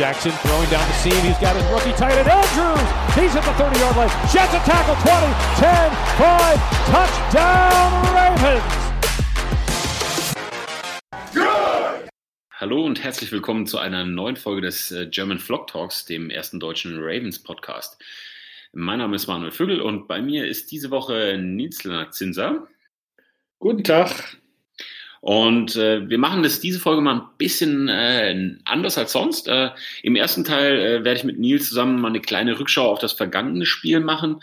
Jackson throwing down the seam. He's got his rookie tight end, Andrews. He's at the 30 yard line. Jets a tackle 20, 10, 5, touchdown Ravens. Hallo und herzlich willkommen zu einer neuen Folge des äh, German Vlog Talks, dem ersten deutschen Ravens Podcast. Mein Name ist Manuel Vögel und bei mir ist diese Woche Nils Zinser. Guten Tag. Und äh, wir machen das diese Folge mal ein bisschen äh, anders als sonst. Äh, Im ersten Teil äh, werde ich mit Nils zusammen mal eine kleine Rückschau auf das vergangene Spiel machen.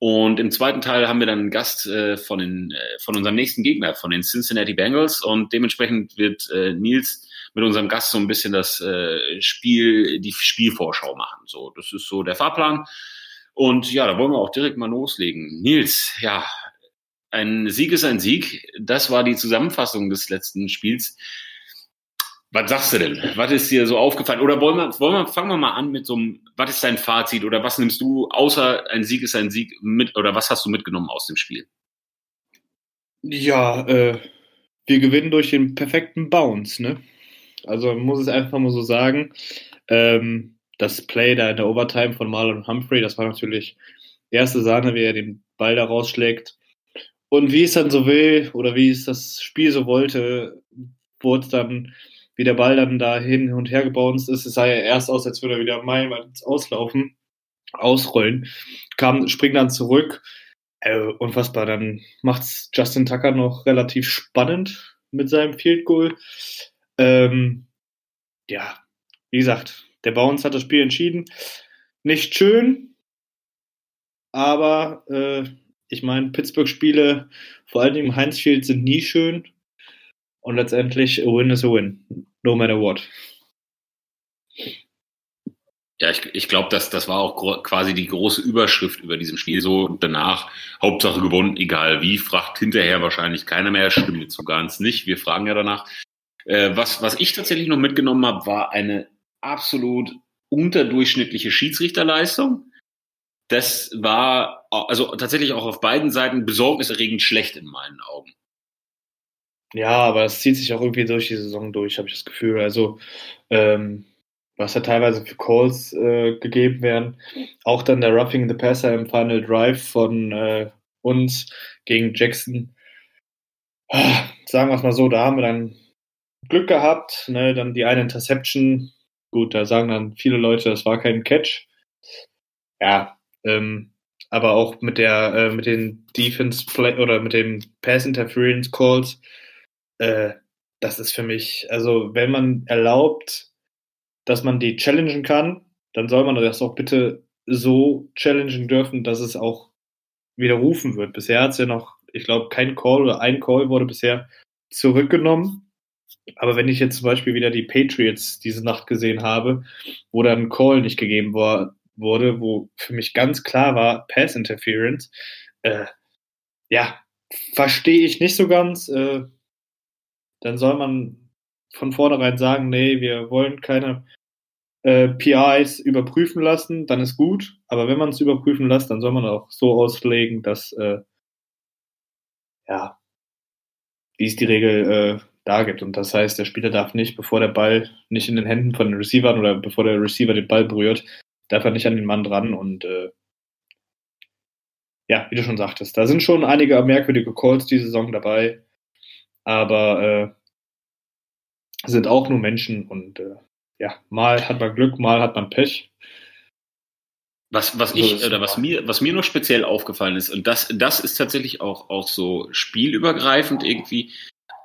Und im zweiten Teil haben wir dann einen Gast äh, von, den, äh, von unserem nächsten Gegner, von den Cincinnati Bengals. Und dementsprechend wird äh, Nils mit unserem Gast so ein bisschen das äh, Spiel, die Spielvorschau machen. So, das ist so der Fahrplan. Und ja, da wollen wir auch direkt mal loslegen. Nils, ja, ein Sieg ist ein Sieg. Das war die Zusammenfassung des letzten Spiels. Was sagst du denn? Was ist dir so aufgefallen? Oder wollen wir, wollen wir, fangen wir mal an mit so einem, was ist dein Fazit oder was nimmst du außer ein Sieg ist ein Sieg mit oder was hast du mitgenommen aus dem Spiel? Ja, äh, wir gewinnen durch den perfekten Bounce, ne? Also man muss es einfach mal so sagen. Ähm, das Play da in der Overtime von Marlon Humphrey, das war natürlich erste Sahne, wie er den Ball da rausschlägt. Und wie es dann so will, oder wie es das Spiel so wollte, wurde es dann, wie der Ball dann da hin und her gebounced ist, es sah ja erst aus, als würde er wieder meilenweit auslaufen, ausrollen, kam, springt dann zurück. Äh, unfassbar, dann macht's Justin Tucker noch relativ spannend mit seinem Field Goal. Ähm, ja, wie gesagt, der Bounce hat das Spiel entschieden. Nicht schön, aber äh, ich meine, Pittsburgh-Spiele, vor allem im Heinz Field, sind nie schön. Und letztendlich, a win is a win, no matter what. Ja, ich, ich glaube, das, das war auch quasi die große Überschrift über diesem Spiel. So danach, Hauptsache gewonnen, egal wie, fragt hinterher wahrscheinlich keiner mehr, stimmt so ganz nicht. Wir fragen ja danach. Äh, was, was ich tatsächlich noch mitgenommen habe, war eine absolut unterdurchschnittliche Schiedsrichterleistung das war also tatsächlich auch auf beiden Seiten besorgniserregend schlecht in meinen Augen. Ja, aber es zieht sich auch irgendwie durch die Saison durch, habe ich das Gefühl. Also, ähm, was da teilweise für Calls äh, gegeben werden. Auch dann der Roughing the Passer im Final Drive von äh, uns gegen Jackson. Sagen wir es mal so, da haben wir dann Glück gehabt. Ne? Dann die eine Interception. Gut, da sagen dann viele Leute, das war kein Catch. Ja, ähm, aber auch mit der äh, mit den Defense Play oder mit den Pass Interference Calls, äh, das ist für mich, also wenn man erlaubt, dass man die challengen kann, dann soll man das auch bitte so challengen dürfen, dass es auch widerrufen wird. Bisher hat es ja noch, ich glaube, kein Call oder ein Call wurde bisher zurückgenommen. Aber wenn ich jetzt zum Beispiel wieder die Patriots diese Nacht gesehen habe, wo dann ein Call nicht gegeben war, wurde, wo für mich ganz klar war, Pass Interference, äh, ja, verstehe ich nicht so ganz. Äh, dann soll man von vornherein sagen, nee, wir wollen keine äh, PIs überprüfen lassen, dann ist gut. Aber wenn man es überprüfen lässt, dann soll man auch so auslegen, dass, äh, ja, wie es die Regel äh, da gibt. Und das heißt, der Spieler darf nicht, bevor der Ball nicht in den Händen von den Receivern oder bevor der Receiver den Ball berührt, darf er nicht an den Mann dran und äh, ja, wie du schon sagtest, da sind schon einige merkwürdige Calls die Saison dabei, aber äh, sind auch nur Menschen und äh, ja, mal hat man Glück, mal hat man Pech. Was, was ich, oder was mir, was mir noch speziell aufgefallen ist, und das, das ist tatsächlich auch, auch so spielübergreifend irgendwie,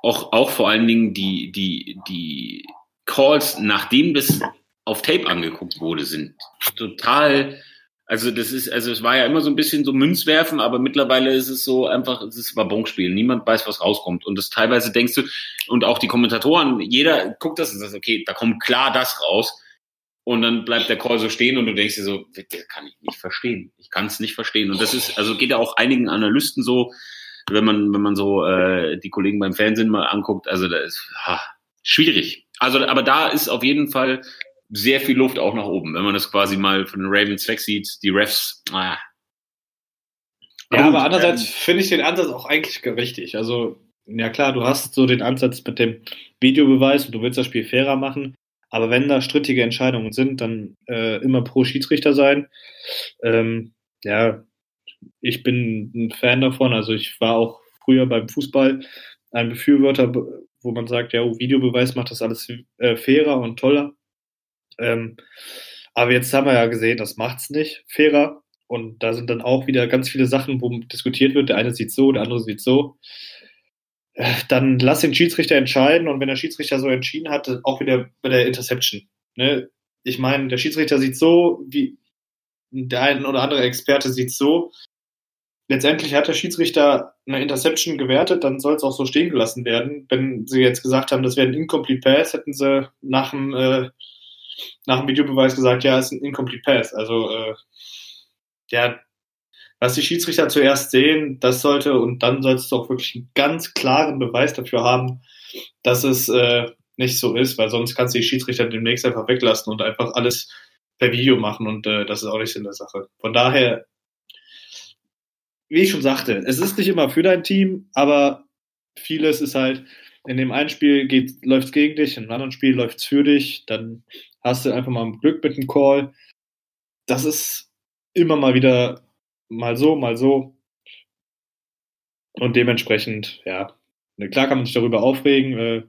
auch, auch vor allen Dingen die, die, die Calls, nachdem das auf Tape angeguckt wurde, sind total, also das ist, also es war ja immer so ein bisschen so Münzwerfen, aber mittlerweile ist es so einfach, es ist Wabonspiel. Niemand weiß, was rauskommt. Und das teilweise denkst du, und auch die Kommentatoren, jeder guckt das und sagt, okay, da kommt klar das raus. und dann bleibt der Call so stehen und du denkst dir so, das kann ich nicht verstehen. Ich kann es nicht verstehen. Und das ist, also geht ja auch einigen Analysten so, wenn man, wenn man so äh, die Kollegen beim Fernsehen mal anguckt, also da ist ha, schwierig. Also, aber da ist auf jeden Fall sehr viel Luft auch nach oben, wenn man das quasi mal von den Ravens weg sieht, die Refs, ah. Ja, aber andererseits ähm, finde ich den Ansatz auch eigentlich richtig. Also, ja klar, du hast so den Ansatz mit dem Videobeweis und du willst das Spiel fairer machen. Aber wenn da strittige Entscheidungen sind, dann äh, immer pro Schiedsrichter sein. Ähm, ja, ich bin ein Fan davon. Also ich war auch früher beim Fußball ein Befürworter, wo man sagt, ja, oh, Videobeweis macht das alles äh, fairer und toller. Ähm, aber jetzt haben wir ja gesehen, das macht es nicht fairer. Und da sind dann auch wieder ganz viele Sachen, wo diskutiert wird. Der eine sieht so, der andere sieht so. Äh, dann lass den Schiedsrichter entscheiden und wenn der Schiedsrichter so entschieden hat, auch wieder bei der Interception. Ne? Ich meine, der Schiedsrichter sieht so, wie der ein oder andere Experte sieht so. Letztendlich hat der Schiedsrichter eine Interception gewertet, dann soll es auch so stehen gelassen werden. Wenn sie jetzt gesagt haben, das wäre ein Incomplete Pass, hätten sie nach dem, äh, nach dem Videobeweis gesagt, ja, es ist ein Incomplete Pass. Also, äh, ja, was die Schiedsrichter zuerst sehen, das sollte und dann sollst du auch wirklich einen ganz klaren Beweis dafür haben, dass es äh, nicht so ist, weil sonst kannst du die Schiedsrichter demnächst einfach weglassen und einfach alles per Video machen und äh, das ist auch nicht Sinn der Sache. Von daher, wie ich schon sagte, es ist nicht immer für dein Team, aber vieles ist halt, in dem einen Spiel läuft es gegen dich, in einem anderen Spiel läuft es für dich, dann hast du einfach mal Glück mit dem Call. Das ist immer mal wieder mal so, mal so. Und dementsprechend, ja, ne, klar kann man sich darüber aufregen. Äh,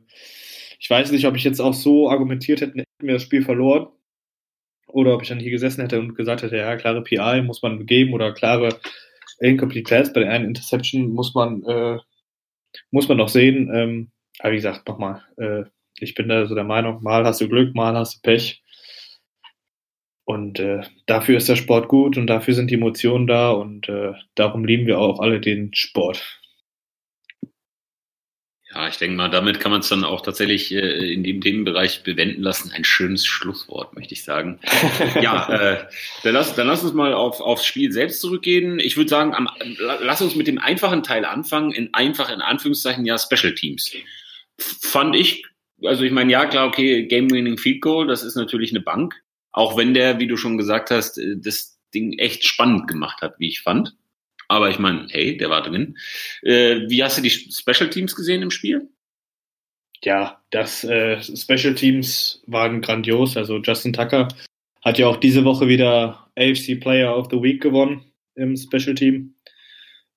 ich weiß nicht, ob ich jetzt auch so argumentiert hätte, hätten wir das Spiel verloren. Oder ob ich dann hier gesessen hätte und gesagt hätte, ja, klare PI muss man geben oder klare Incomplete Pass bei der einen Interception muss man, äh, muss man noch sehen. Ähm, aber wie gesagt, nochmal, äh, ich bin da so der Meinung, mal hast du Glück, mal hast du Pech. Und äh, dafür ist der Sport gut und dafür sind die Emotionen da und äh, darum lieben wir auch alle den Sport. Ja, ich denke mal, damit kann man es dann auch tatsächlich äh, in dem Themenbereich bewenden lassen. Ein schönes Schlusswort, möchte ich sagen. ja, äh, dann, lass, dann lass uns mal auf, aufs Spiel selbst zurückgehen. Ich würde sagen, am, lass uns mit dem einfachen Teil anfangen. In einfach in Anführungszeichen ja Special Teams. Fand ich, also ich meine, ja klar, okay, Game Winning Field Goal, das ist natürlich eine Bank. Auch wenn der, wie du schon gesagt hast, äh, das Ding echt spannend gemacht hat, wie ich fand. Aber ich meine, hey, der war drin. Äh, wie hast du die Special Teams gesehen im Spiel? Ja, das äh, Special Teams waren grandios. Also Justin Tucker hat ja auch diese Woche wieder AFC Player of the Week gewonnen im Special Team.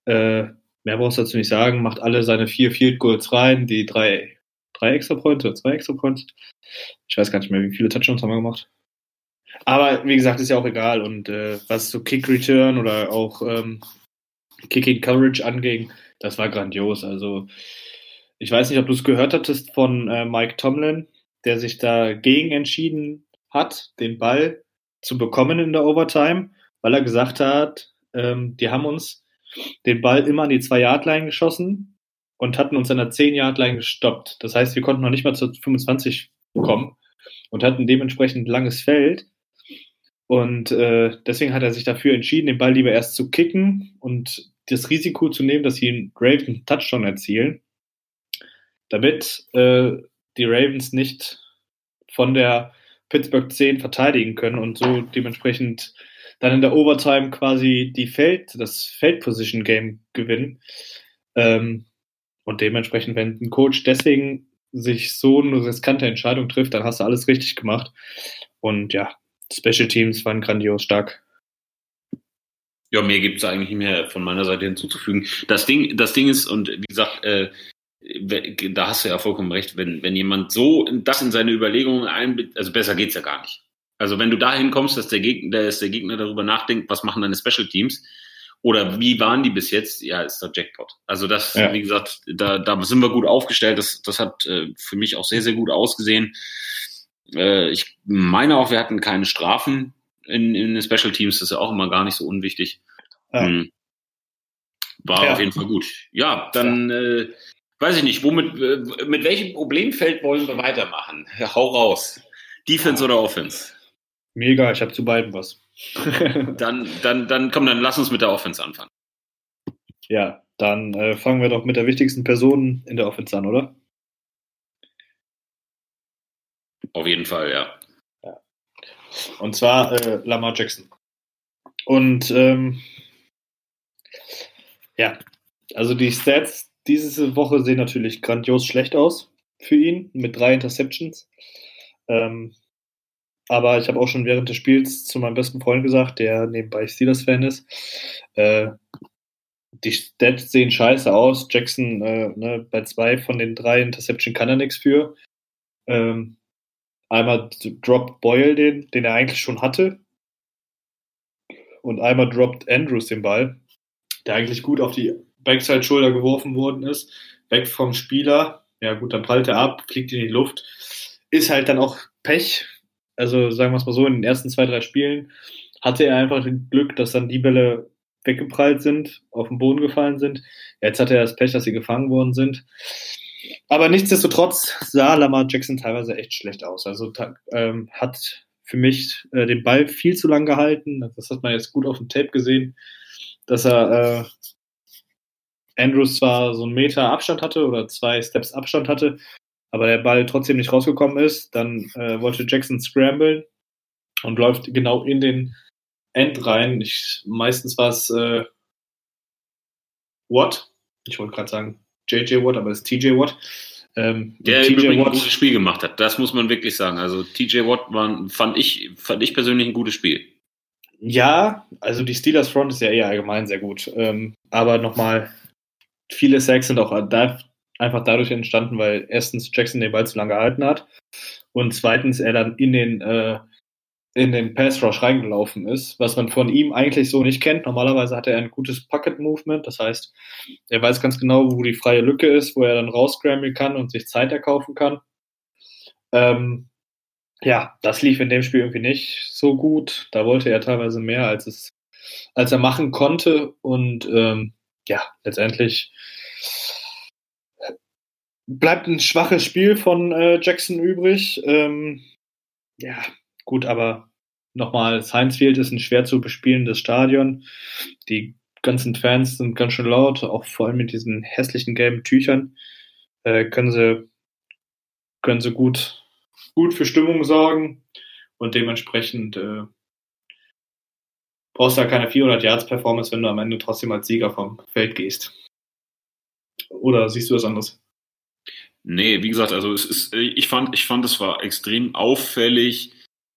Äh, mehr brauchst du dazu nicht sagen. Macht alle seine vier Field Goals rein, die drei, drei extra Points oder zwei extra Points. Ich weiß gar nicht mehr, wie viele Touchdowns haben wir gemacht. Aber wie gesagt, ist ja auch egal. Und äh, was so Kick Return oder auch ähm, Kicking Coverage anging, das war grandios. Also ich weiß nicht, ob du es gehört hattest von äh, Mike Tomlin, der sich dagegen entschieden hat, den Ball zu bekommen in der Overtime, weil er gesagt hat, ähm, die haben uns den Ball immer an die 2-Yard-Line geschossen und hatten uns an der 10-Yard-Line gestoppt. Das heißt, wir konnten noch nicht mal zur 25 kommen und hatten dementsprechend langes Feld. Und äh, deswegen hat er sich dafür entschieden, den Ball lieber erst zu kicken und das Risiko zu nehmen, dass sie einen Ravens Touchdown erzielen, damit äh, die Ravens nicht von der Pittsburgh 10 verteidigen können und so dementsprechend dann in der Overtime quasi die Feld, das Feldposition Game gewinnen. Ähm, und dementsprechend, wenn ein Coach deswegen sich so eine riskante Entscheidung trifft, dann hast du alles richtig gemacht. Und ja, Special Teams waren grandios stark. Ja, mehr gibt es eigentlich nicht mehr von meiner Seite hinzuzufügen. Das Ding, das Ding ist, und wie gesagt, äh, da hast du ja vollkommen recht, wenn, wenn jemand so das in seine Überlegungen einbindet, also besser geht's ja gar nicht. Also wenn du dahin kommst, dass der Gegner, dass der Gegner darüber nachdenkt, was machen deine Special Teams oder wie waren die bis jetzt, ja, ist der Jackpot. Also das, ja. wie gesagt, da, da sind wir gut aufgestellt. Das, das hat äh, für mich auch sehr, sehr gut ausgesehen. Äh, ich meine auch, wir hatten keine Strafen in, in den Special Teams, das ist ja auch immer gar nicht so unwichtig. Ja. Hm. War ja. auf jeden Fall gut. Ja, dann. Äh, weiß ich nicht, womit, äh, mit welchem Problemfeld wollen wir weitermachen? Hau raus. Defense oder Offense? Mega, ich habe zu beiden was. dann, dann, dann komm, dann lass uns mit der Offense anfangen. Ja, dann äh, fangen wir doch mit der wichtigsten Person in der Offense an, oder? Auf jeden Fall, ja. ja. Und zwar äh, Lamar Jackson. Und ähm, ja, also die Stats diese Woche sehen natürlich grandios schlecht aus für ihn mit drei Interceptions. Ähm, aber ich habe auch schon während des Spiels zu meinem besten Freund gesagt, der nebenbei Steelers-Fan ist, äh, die Stats sehen scheiße aus. Jackson äh, ne, bei zwei von den drei Interception kann er nichts für. Ähm, einmal droppt Boyle den, den er eigentlich schon hatte. Und einmal droppt Andrews den Ball, der eigentlich gut auf die Backside-Schulter geworfen worden ist. Weg vom Spieler. Ja, gut, dann prallt er ab, fliegt in die Luft. Ist halt dann auch Pech. Also sagen wir es mal so, in den ersten zwei, drei Spielen hatte er einfach Glück, dass dann die Bälle weggeprallt sind, auf den Boden gefallen sind. Jetzt hat er das Pech, dass sie gefangen worden sind. Aber nichtsdestotrotz sah Lamar Jackson teilweise echt schlecht aus. Also ähm, hat für mich äh, den Ball viel zu lang gehalten. Das hat man jetzt gut auf dem Tape gesehen, dass er äh, Andrews zwar so einen Meter Abstand hatte oder zwei Steps Abstand hatte, aber der Ball trotzdem nicht rausgekommen ist. Dann äh, wollte Jackson scramblen und läuft genau in den End rein. Ich, meistens war es äh, Watt. Ich wollte gerade sagen JJ Watt, aber es ist TJ Watt. Ähm, der TJ übrigens Watt, ein gutes Spiel gemacht hat. Das muss man wirklich sagen. Also TJ Watt war, fand ich, fand ich persönlich ein gutes Spiel. Ja, also die Steelers Front ist ja eher allgemein sehr gut. Ähm, aber nochmal, viele Sacks sind auch da, einfach dadurch entstanden, weil erstens Jackson den Ball zu lange gehalten hat und zweitens er dann in den äh, in den Pass Rush reingelaufen ist, was man von ihm eigentlich so nicht kennt. Normalerweise hat er ein gutes Pocket Movement, das heißt, er weiß ganz genau, wo die freie Lücke ist, wo er dann rausscramble kann und sich Zeit erkaufen kann. Ähm, ja, das lief in dem Spiel irgendwie nicht so gut. Da wollte er teilweise mehr, als es, als er machen konnte. Und ähm, ja, letztendlich bleibt ein schwaches Spiel von äh, Jackson übrig. Ähm, ja, gut, aber nochmal, Science Field ist ein schwer zu bespielendes Stadion. Die ganzen Fans sind ganz schön laut, auch vor allem mit diesen hässlichen gelben Tüchern. Äh, können sie, können sie gut, gut für Stimmung sorgen und dementsprechend äh, brauchst du ja keine 400 Yards Performance, wenn du am Ende trotzdem als Sieger vom Feld gehst. Oder siehst du das anders? Nee, wie gesagt, also es ist, ich fand, ich fand, es war extrem auffällig,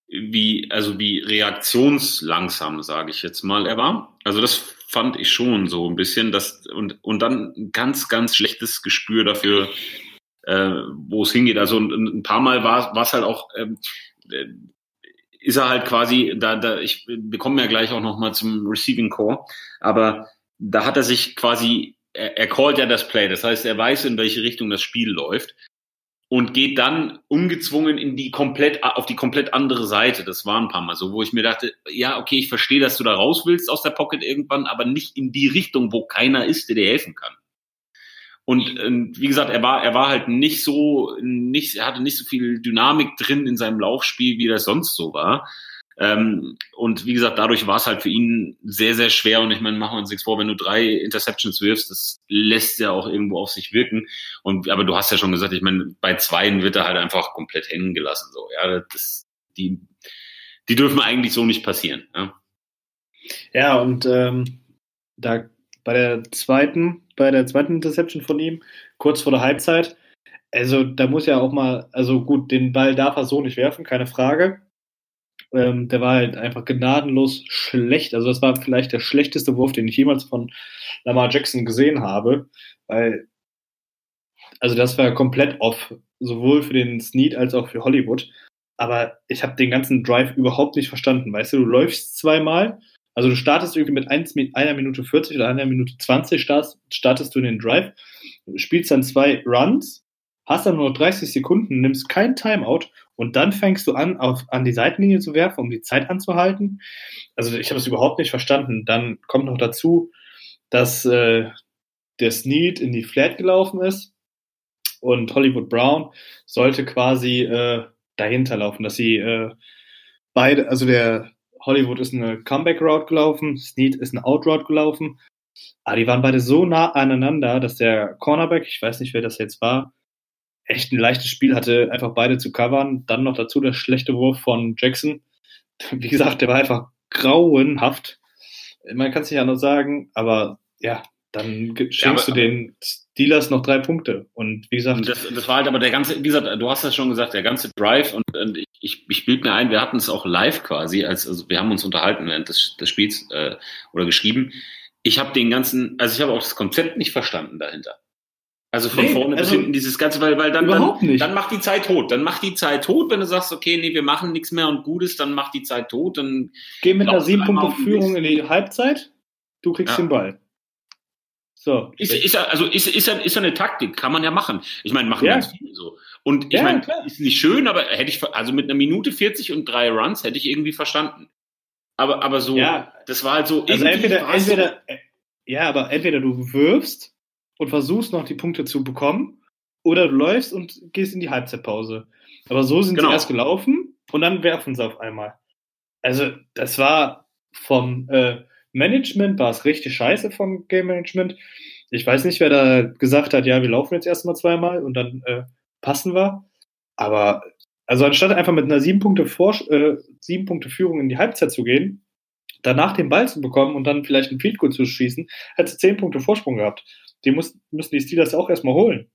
wie, also wie reaktionslangsam, sage ich jetzt mal, er war. Also das fand ich schon so ein bisschen, dass, und, und dann ein ganz, ganz schlechtes Gespür dafür, äh, wo es hingeht. Also ein, ein paar Mal war es halt auch, ähm, äh, ist er halt quasi, da, da, ich, wir kommen ja gleich auch nochmal zum Receiving Core, aber da hat er sich quasi, er, er callt ja das Play, das heißt, er weiß, in welche Richtung das Spiel läuft und geht dann ungezwungen in die komplett auf die komplett andere Seite. Das war ein paar Mal so, wo ich mir dachte, ja, okay, ich verstehe, dass du da raus willst aus der Pocket irgendwann, aber nicht in die Richtung, wo keiner ist, der dir helfen kann. Und äh, wie gesagt, er war er war halt nicht so nicht er hatte nicht so viel Dynamik drin in seinem Laufspiel, wie das sonst so war. Ähm, und wie gesagt, dadurch war es halt für ihn sehr, sehr schwer. Und ich meine, machen wir uns nichts vor, wenn du drei Interceptions wirfst, das lässt ja auch irgendwo auf sich wirken. Und aber du hast ja schon gesagt, ich meine, bei zweien wird er halt einfach komplett hängen gelassen. So, ja, das, die, die dürfen eigentlich so nicht passieren. Ja, ja und ähm, da bei der zweiten, bei der zweiten Interception von ihm, kurz vor der Halbzeit, also da muss ja auch mal, also gut, den Ball darf er so nicht werfen, keine Frage. Ähm, der war halt einfach gnadenlos schlecht. Also das war vielleicht der schlechteste Wurf, den ich jemals von Lamar Jackson gesehen habe, weil also das war komplett off, sowohl für den Snead als auch für Hollywood. Aber ich habe den ganzen Drive überhaupt nicht verstanden. Weißt du, du läufst zweimal, also du startest irgendwie mit, eins, mit einer Minute 40 oder einer Minute 20 startest, startest du in den Drive, spielst dann zwei Runs, hast dann nur 30 Sekunden, nimmst kein Timeout und dann fängst du an, auf, an die Seitenlinie zu werfen, um die Zeit anzuhalten. Also ich habe es überhaupt nicht verstanden. Dann kommt noch dazu, dass äh, der Snead in die Flat gelaufen ist und Hollywood Brown sollte quasi äh, dahinter laufen, dass sie äh, beide, also der Hollywood ist eine Comeback-Route gelaufen, Snead ist eine Out-Route gelaufen. Aber die waren beide so nah aneinander, dass der Cornerback, ich weiß nicht, wer das jetzt war, echt ein leichtes Spiel hatte, einfach beide zu covern. Dann noch dazu der schlechte Wurf von Jackson. Wie gesagt, der war einfach grauenhaft. Man kann es nicht anders sagen, aber ja, dann schenkst ja, du den Steelers noch drei Punkte. Und wie gesagt. Das, das, war halt aber der ganze, wie gesagt, du hast das schon gesagt, der ganze Drive und, und ich, ich bild mir ein, wir hatten es auch live quasi, als, also wir haben uns unterhalten während des, des Spiels äh, oder geschrieben. Ich habe den ganzen, also ich habe auch das Konzept nicht verstanden dahinter. Also von nee, vorne also bis hinten dieses ganze, weil, weil dann, dann, dann macht die Zeit tot. Dann macht die Zeit tot, wenn du sagst, okay, nee, wir machen nichts mehr und Gutes, dann macht die Zeit tot. Dann Geh mit einer sieben Punkte Führung in die Halbzeit, du kriegst ja. den Ball. So. Ist, ist, also ist, ist, ist, eine Taktik, kann man ja machen. Ich meine, machen ja. ganz viele so. Und ich ja, meine, ist nicht schön, aber hätte ich, also mit einer Minute 40 und drei Runs hätte ich irgendwie verstanden. Aber, aber so, ja. das war halt so. Also entweder, entweder, so, ja, aber entweder du wirfst und versuchst noch die Punkte zu bekommen oder du läufst und gehst in die Halbzeitpause. Aber so sind genau. sie erst gelaufen und dann werfen sie auf einmal. Also das war vom äh, Management war es richtig scheiße vom Game Management. Ich weiß nicht, wer da gesagt hat, ja, wir laufen jetzt erstmal zweimal und dann äh, passen wir. Aber also anstatt einfach mit einer sieben Punkte, Vor äh, sieben Punkte Führung in die Halbzeit zu gehen, danach den Ball zu bekommen und dann vielleicht ein Field Goal zu schießen, hätte sie zehn Punkte Vorsprung gehabt. Die muss, müssen die Steelers auch erstmal holen.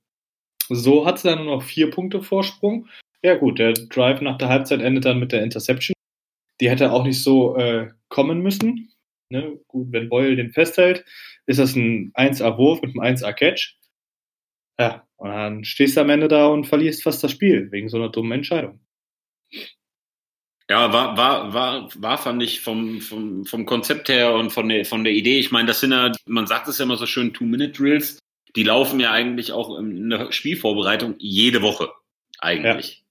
So hat sie dann nur noch vier Punkte Vorsprung. Ja gut, der Drive nach der Halbzeit endet dann mit der Interception. Die hätte auch nicht so äh, kommen müssen. Ne? Gut, wenn Boyle den festhält, ist das ein 1A-Wurf mit einem 1A-Catch. Ja, und dann stehst du am Ende da und verlierst fast das Spiel wegen so einer dummen Entscheidung. Ja, war, war, war, war fand ich vom, vom, vom Konzept her und von der, von der Idee. Ich meine, das sind ja, man sagt es ja immer so schön, Two-Minute-Drills. Die laufen ja eigentlich auch in der Spielvorbereitung jede Woche. Eigentlich. Ja.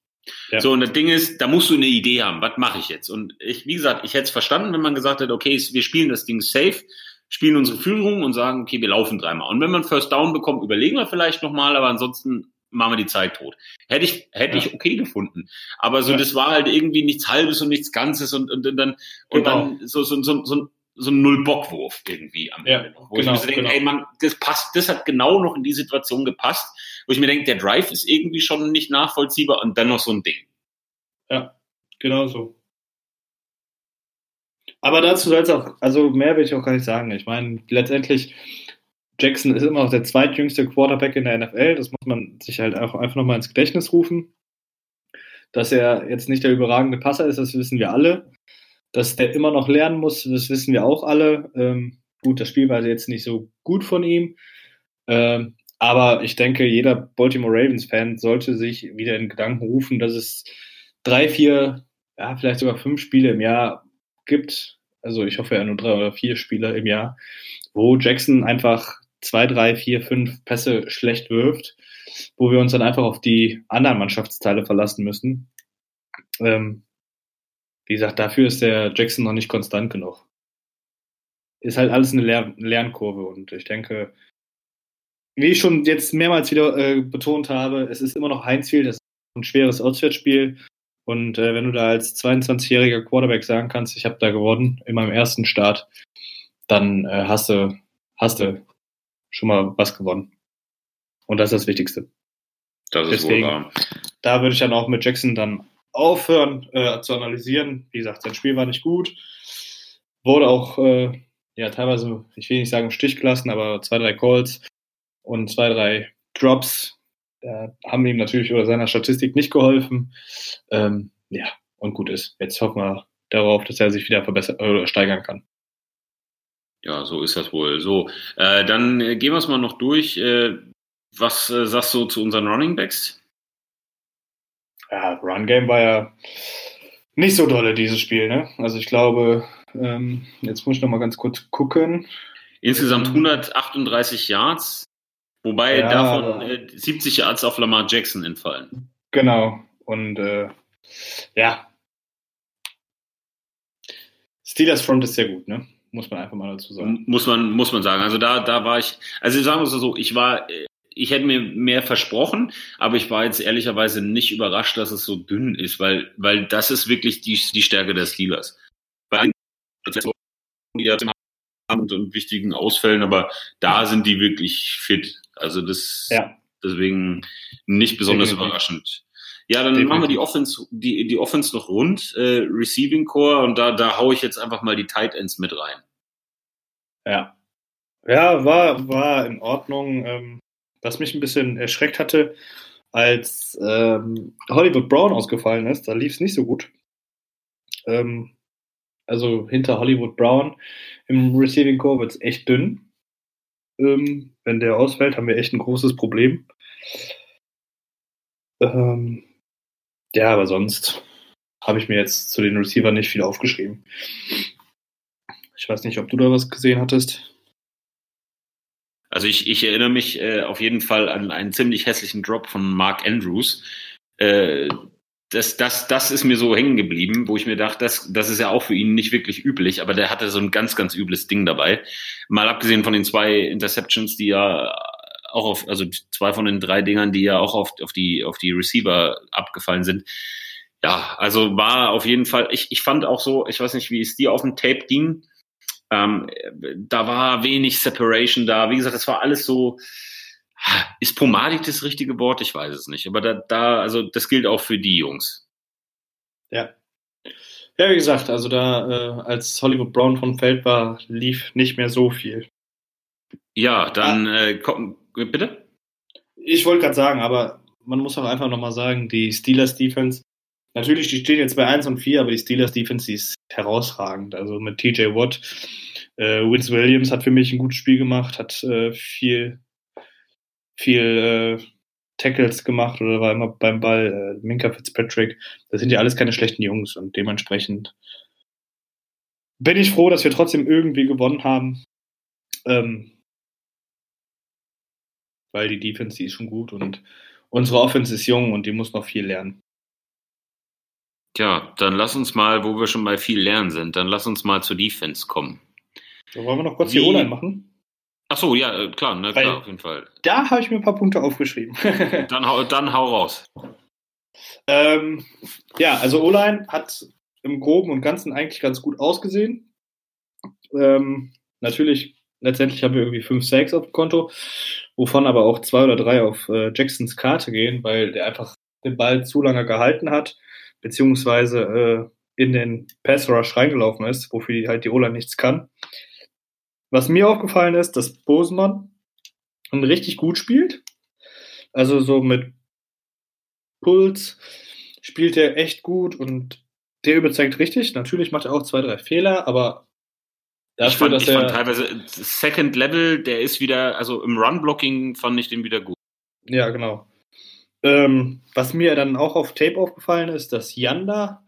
Ja. So, und das Ding ist, da musst du eine Idee haben. Was mache ich jetzt? Und ich, wie gesagt, ich hätte es verstanden, wenn man gesagt hätte, okay, wir spielen das Ding safe, spielen unsere Führung und sagen, okay, wir laufen dreimal. Und wenn man First Down bekommt, überlegen wir vielleicht nochmal, aber ansonsten machen wir die Zeit tot. Hätte ich, hätte ja. ich okay gefunden. Aber so, ja. das war halt irgendwie nichts Halbes und nichts Ganzes und, und, und dann, und genau. dann so, so, so, so, so ein Null-Bock-Wurf irgendwie am Ende. Ja, wo genau, ich mir so denke, genau. ey man, das passt, das hat genau noch in die Situation gepasst, wo ich mir denke, der Drive ist irgendwie schon nicht nachvollziehbar und dann noch so ein Ding. Ja, genau so. Aber dazu soll es auch, also mehr will ich auch gar nicht sagen. Ich meine, letztendlich, Jackson ist immer noch der zweitjüngste Quarterback in der NFL. Das muss man sich halt auch einfach nochmal ins Gedächtnis rufen. Dass er jetzt nicht der überragende Passer ist, das wissen wir alle. Dass der immer noch lernen muss, das wissen wir auch alle. Ähm, gut, das Spiel war jetzt nicht so gut von ihm. Ähm, aber ich denke, jeder Baltimore Ravens-Fan sollte sich wieder in Gedanken rufen, dass es drei, vier, ja, vielleicht sogar fünf Spiele im Jahr gibt. Also ich hoffe ja nur drei oder vier Spiele im Jahr, wo Jackson einfach zwei, drei, vier, fünf Pässe schlecht wirft, wo wir uns dann einfach auf die anderen Mannschaftsteile verlassen müssen. Ähm, wie gesagt, dafür ist der Jackson noch nicht konstant genug. Ist halt alles eine Lern Lernkurve und ich denke, wie ich schon jetzt mehrmals wieder äh, betont habe, es ist immer noch Heinzfield, es ist ein schweres Auswärtsspiel und äh, wenn du da als 22-jähriger Quarterback sagen kannst, ich habe da gewonnen in meinem ersten Start, dann äh, hast du hast du schon mal was gewonnen. Und das ist das Wichtigste. Das ist Deswegen, wohl wahr. Da würde ich dann auch mit Jackson dann aufhören äh, zu analysieren. Wie gesagt, sein Spiel war nicht gut. Wurde auch äh, ja teilweise, ich will nicht sagen im Stich gelassen, aber zwei, drei Calls und zwei, drei Drops äh, haben ihm natürlich oder seiner Statistik nicht geholfen. Ähm, ja, und gut ist. Jetzt hoffen wir darauf, dass er sich wieder verbessern oder steigern kann. Ja, so ist das wohl. So, äh, dann äh, gehen wir es mal noch durch. Äh, was äh, sagst du zu unseren Running Backs? Ja, Run Game war ja nicht so dolle dieses Spiel, ne? Also ich glaube, ähm, jetzt muss ich noch mal ganz kurz gucken. Insgesamt 138 ähm, Yards, wobei ja, davon äh, 70 Yards auf Lamar Jackson entfallen. Genau. Und äh, ja, Steelers Front ist sehr gut, ne? Muss man einfach mal dazu sagen. Muss man, muss man sagen. Also da, da war ich, also sagen wir es so, ich war, ich hätte mir mehr versprochen, aber ich war jetzt ehrlicherweise nicht überrascht, dass es so dünn ist, weil, weil das ist wirklich die, die Stärke der Steelers. Bei die und, und wichtigen Ausfällen, aber da sind die wirklich fit. Also das ja. deswegen nicht besonders Definitiv. überraschend. Ja, dann Definitiv. machen wir die Offense, die, die Offense noch rund, äh, Receiving Core und da, da hau ich jetzt einfach mal die Tight Ends mit rein. Ja. Ja, war, war in Ordnung. Ähm, was mich ein bisschen erschreckt hatte, als ähm, Hollywood Brown ausgefallen ist, da lief es nicht so gut. Ähm, also hinter Hollywood Brown im Receiving Core wird es echt dünn. Ähm, wenn der ausfällt, haben wir echt ein großes Problem. Ähm, ja, aber sonst habe ich mir jetzt zu den Receivern nicht viel aufgeschrieben. Ich weiß nicht, ob du da was gesehen hattest. Also ich, ich erinnere mich äh, auf jeden Fall an einen ziemlich hässlichen Drop von Mark Andrews. Äh, das, das, das ist mir so hängen geblieben, wo ich mir dachte, das, das ist ja auch für ihn nicht wirklich üblich, aber der hatte so ein ganz, ganz übles Ding dabei. Mal abgesehen von den zwei Interceptions, die ja auch auf, also zwei von den drei Dingern, die ja auch auf, auf die, auf die Receiver abgefallen sind. Ja, also war auf jeden Fall, ich, ich fand auch so, ich weiß nicht, wie es dir auf dem Tape ging, ähm, da war wenig Separation da. Wie gesagt, das war alles so, ist pomadig das richtige Wort? Ich weiß es nicht. Aber da, da, also das gilt auch für die Jungs. Ja. Ja, wie gesagt, also da, äh, als Hollywood Brown vom Feld war, lief nicht mehr so viel. Ja, dann ah. äh, komm, bitte? Ich wollte gerade sagen, aber man muss auch einfach nochmal sagen, die Steelers Defense, natürlich, die stehen jetzt bei 1 und 4, aber die Steelers Defense, die ist herausragend. Also mit TJ Watt, äh, Vince Williams hat für mich ein gutes Spiel gemacht, hat äh, viel viel äh, Tackles gemacht oder war immer beim Ball. Äh, Minka Fitzpatrick, das sind ja alles keine schlechten Jungs und dementsprechend bin ich froh, dass wir trotzdem irgendwie gewonnen haben. Ähm, weil die Defense, die ist schon gut und unsere Offense ist jung und die muss noch viel lernen. Tja, dann lass uns mal, wo wir schon bei viel lernen sind, dann lass uns mal zur Defense kommen. So, wollen wir noch kurz Wie, die O-Line machen? Ach so, ja, äh, klar, ne, klar, auf jeden Fall. Da habe ich mir ein paar Punkte aufgeschrieben. dann, hau, dann hau raus. Ähm, ja, also O-Line hat im Groben und Ganzen eigentlich ganz gut ausgesehen. Ähm, natürlich, letztendlich haben wir irgendwie fünf Sacks auf dem Konto, wovon aber auch zwei oder drei auf äh, Jacksons Karte gehen, weil der einfach den Ball zu lange gehalten hat, beziehungsweise äh, in den Pass Rush reingelaufen ist, wofür halt die O-Line nichts kann. Was mir aufgefallen ist, dass Bosemann richtig gut spielt. Also so mit Puls spielt er echt gut und der überzeugt richtig. Natürlich macht er auch zwei, drei Fehler, aber dafür, ich fand, dass ich fand teilweise Second Level, der ist wieder, also im Run-Blocking fand ich den wieder gut. Ja, genau. Ähm, was mir dann auch auf Tape aufgefallen ist, dass Yanda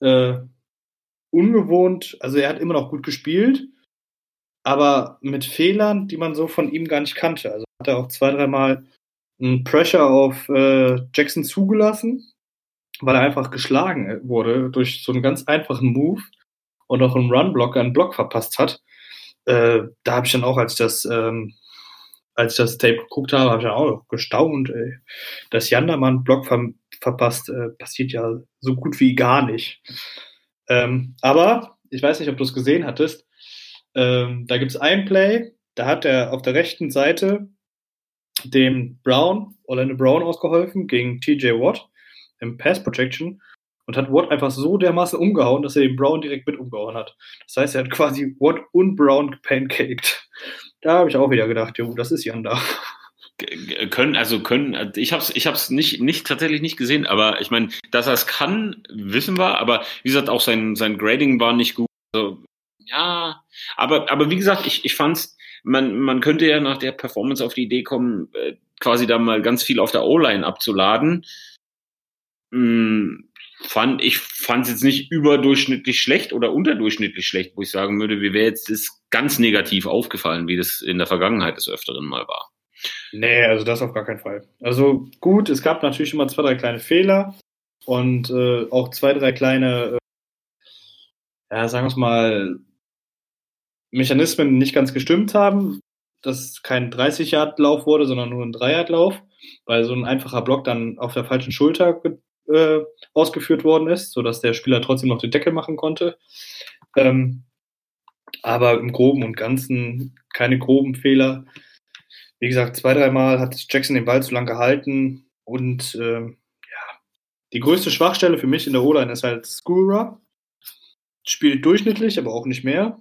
äh, ungewohnt, also er hat immer noch gut gespielt, aber mit Fehlern, die man so von ihm gar nicht kannte. Also hat er auch zwei, dreimal einen Pressure auf äh, Jackson zugelassen, weil er einfach geschlagen wurde durch so einen ganz einfachen Move und auch einen Run-Block einen Block verpasst hat. Äh, da habe ich dann auch, als ich das, ähm, als ich das Tape geguckt habe, habe ich dann auch gestaunt, ey. dass Jandermann einen Block ver verpasst, äh, passiert ja so gut wie gar nicht. Ähm, aber ich weiß nicht, ob du es gesehen hattest. Ähm, da gibt es ein Play, da hat er auf der rechten Seite dem Brown, Orlando Brown ausgeholfen gegen TJ Watt im Pass Protection und hat Watt einfach so dermaßen umgehauen, dass er den Brown direkt mit umgehauen hat. Das heißt, er hat quasi Watt und Brown gepancaked. Da habe ich auch wieder gedacht, jo, das ist Jan da. Können, also können, ich habe es ich hab's nicht, nicht, tatsächlich nicht gesehen, aber ich meine, dass er es kann, wissen wir, aber wie gesagt, auch sein, sein Grading war nicht gut. Also, ja, aber, aber wie gesagt, ich, ich fand's, man, man könnte ja nach der Performance auf die Idee kommen, äh, quasi da mal ganz viel auf der O-Line abzuladen. Hm, fand, ich fand es jetzt nicht überdurchschnittlich schlecht oder unterdurchschnittlich schlecht, wo ich sagen würde, wie wäre jetzt das ganz negativ aufgefallen, wie das in der Vergangenheit des Öfteren mal war. Nee, also das auf gar keinen Fall. Also gut, es gab natürlich immer zwei, drei kleine Fehler und äh, auch zwei, drei kleine, äh, ja, sagen wir es mal, Mechanismen nicht ganz gestimmt haben. dass kein 30-Yard-Lauf wurde, sondern nur ein 3-Yard-Lauf, weil so ein einfacher Block dann auf der falschen Schulter äh, ausgeführt worden ist, sodass der Spieler trotzdem noch den Deckel machen konnte. Ähm, aber im Groben und Ganzen keine groben Fehler. Wie gesagt, zwei, dreimal hat Jackson den Ball zu lang gehalten und äh, ja, die größte Schwachstelle für mich in der O-Line ist halt Schoolra. Spielt durchschnittlich, aber auch nicht mehr.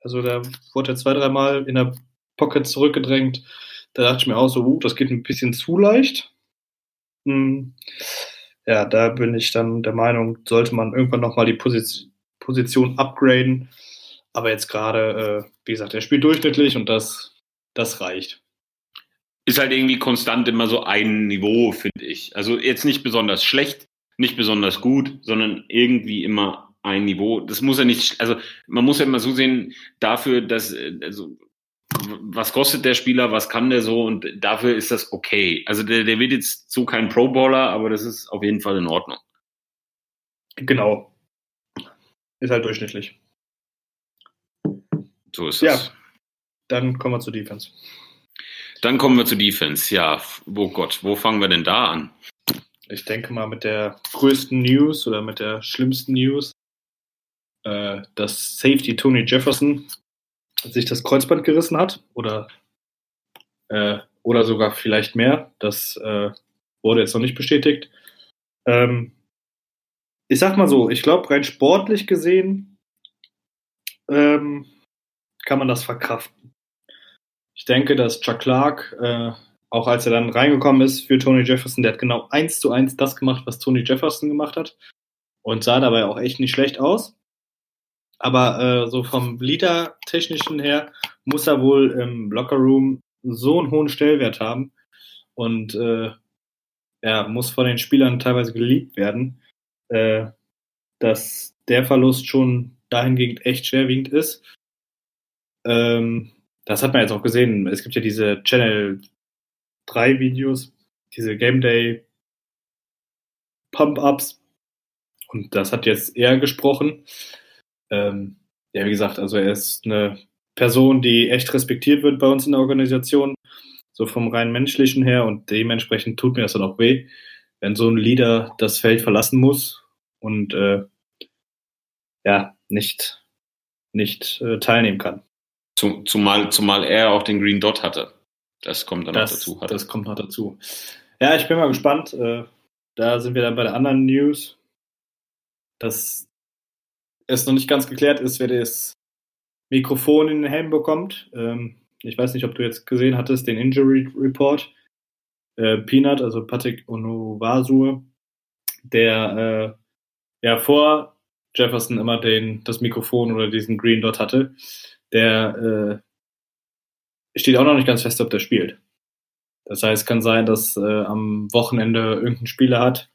Also da wurde er zwei, dreimal in der Pocket zurückgedrängt. Da dachte ich mir auch so, uh, das geht ein bisschen zu leicht. Hm. Ja, da bin ich dann der Meinung, sollte man irgendwann nochmal die Position, Position upgraden. Aber jetzt gerade, äh, wie gesagt, er spielt durchschnittlich und das, das reicht. Ist halt irgendwie konstant immer so ein Niveau, finde ich. Also jetzt nicht besonders schlecht, nicht besonders gut, sondern irgendwie immer ein Niveau. Das muss ja nicht, also man muss ja immer so sehen, dafür, dass, also was kostet der Spieler, was kann der so und dafür ist das okay. Also der, der wird jetzt so kein Pro-Baller, aber das ist auf jeden Fall in Ordnung. Genau. Ist halt durchschnittlich. So ist ja. es. Dann kommen wir zur Defense. Dann kommen wir zur Defense. Ja, oh Gott, wo fangen wir denn da an? Ich denke mal mit der größten News oder mit der schlimmsten News, äh, dass Safety Tony Jefferson sich das Kreuzband gerissen hat oder, äh, oder sogar vielleicht mehr. Das äh, wurde jetzt noch nicht bestätigt. Ähm, ich sag mal so, ich glaube, rein sportlich gesehen ähm, kann man das verkraften. Ich denke, dass Chuck Clark, äh, auch als er dann reingekommen ist für Tony Jefferson, der hat genau eins zu eins das gemacht, was Tony Jefferson gemacht hat und sah dabei auch echt nicht schlecht aus. Aber äh, so vom Leader-technischen her muss er wohl im Locker-Room so einen hohen Stellwert haben und äh, er muss von den Spielern teilweise geliebt werden, äh, dass der Verlust schon dahingehend echt schwerwiegend ist. Ähm, das hat man jetzt auch gesehen. Es gibt ja diese Channel 3 Videos, diese Game Day Pump-Ups. Und das hat jetzt er gesprochen. Ähm, ja, wie gesagt, also er ist eine Person, die echt respektiert wird bei uns in der Organisation, so vom rein menschlichen her und dementsprechend tut mir das dann auch weh, wenn so ein Leader das Feld verlassen muss und äh, ja, nicht, nicht äh, teilnehmen kann. Zum, zumal, zumal er auch den Green Dot hatte. Das kommt dann das, noch dazu. Hatte. Das kommt noch dazu. Ja, ich bin mal gespannt. Äh, da sind wir dann bei der anderen News, dass es noch nicht ganz geklärt ist, wer das Mikrofon in den Helm bekommt. Ähm, ich weiß nicht, ob du jetzt gesehen hattest, den Injury Report. Äh, Peanut, also Patrick Onowasur, der äh, ja vor Jefferson immer den, das Mikrofon oder diesen Green Dot hatte, der äh, steht auch noch nicht ganz fest, ob der spielt. Das heißt, es kann sein, dass äh, am Wochenende irgendein Spieler hat,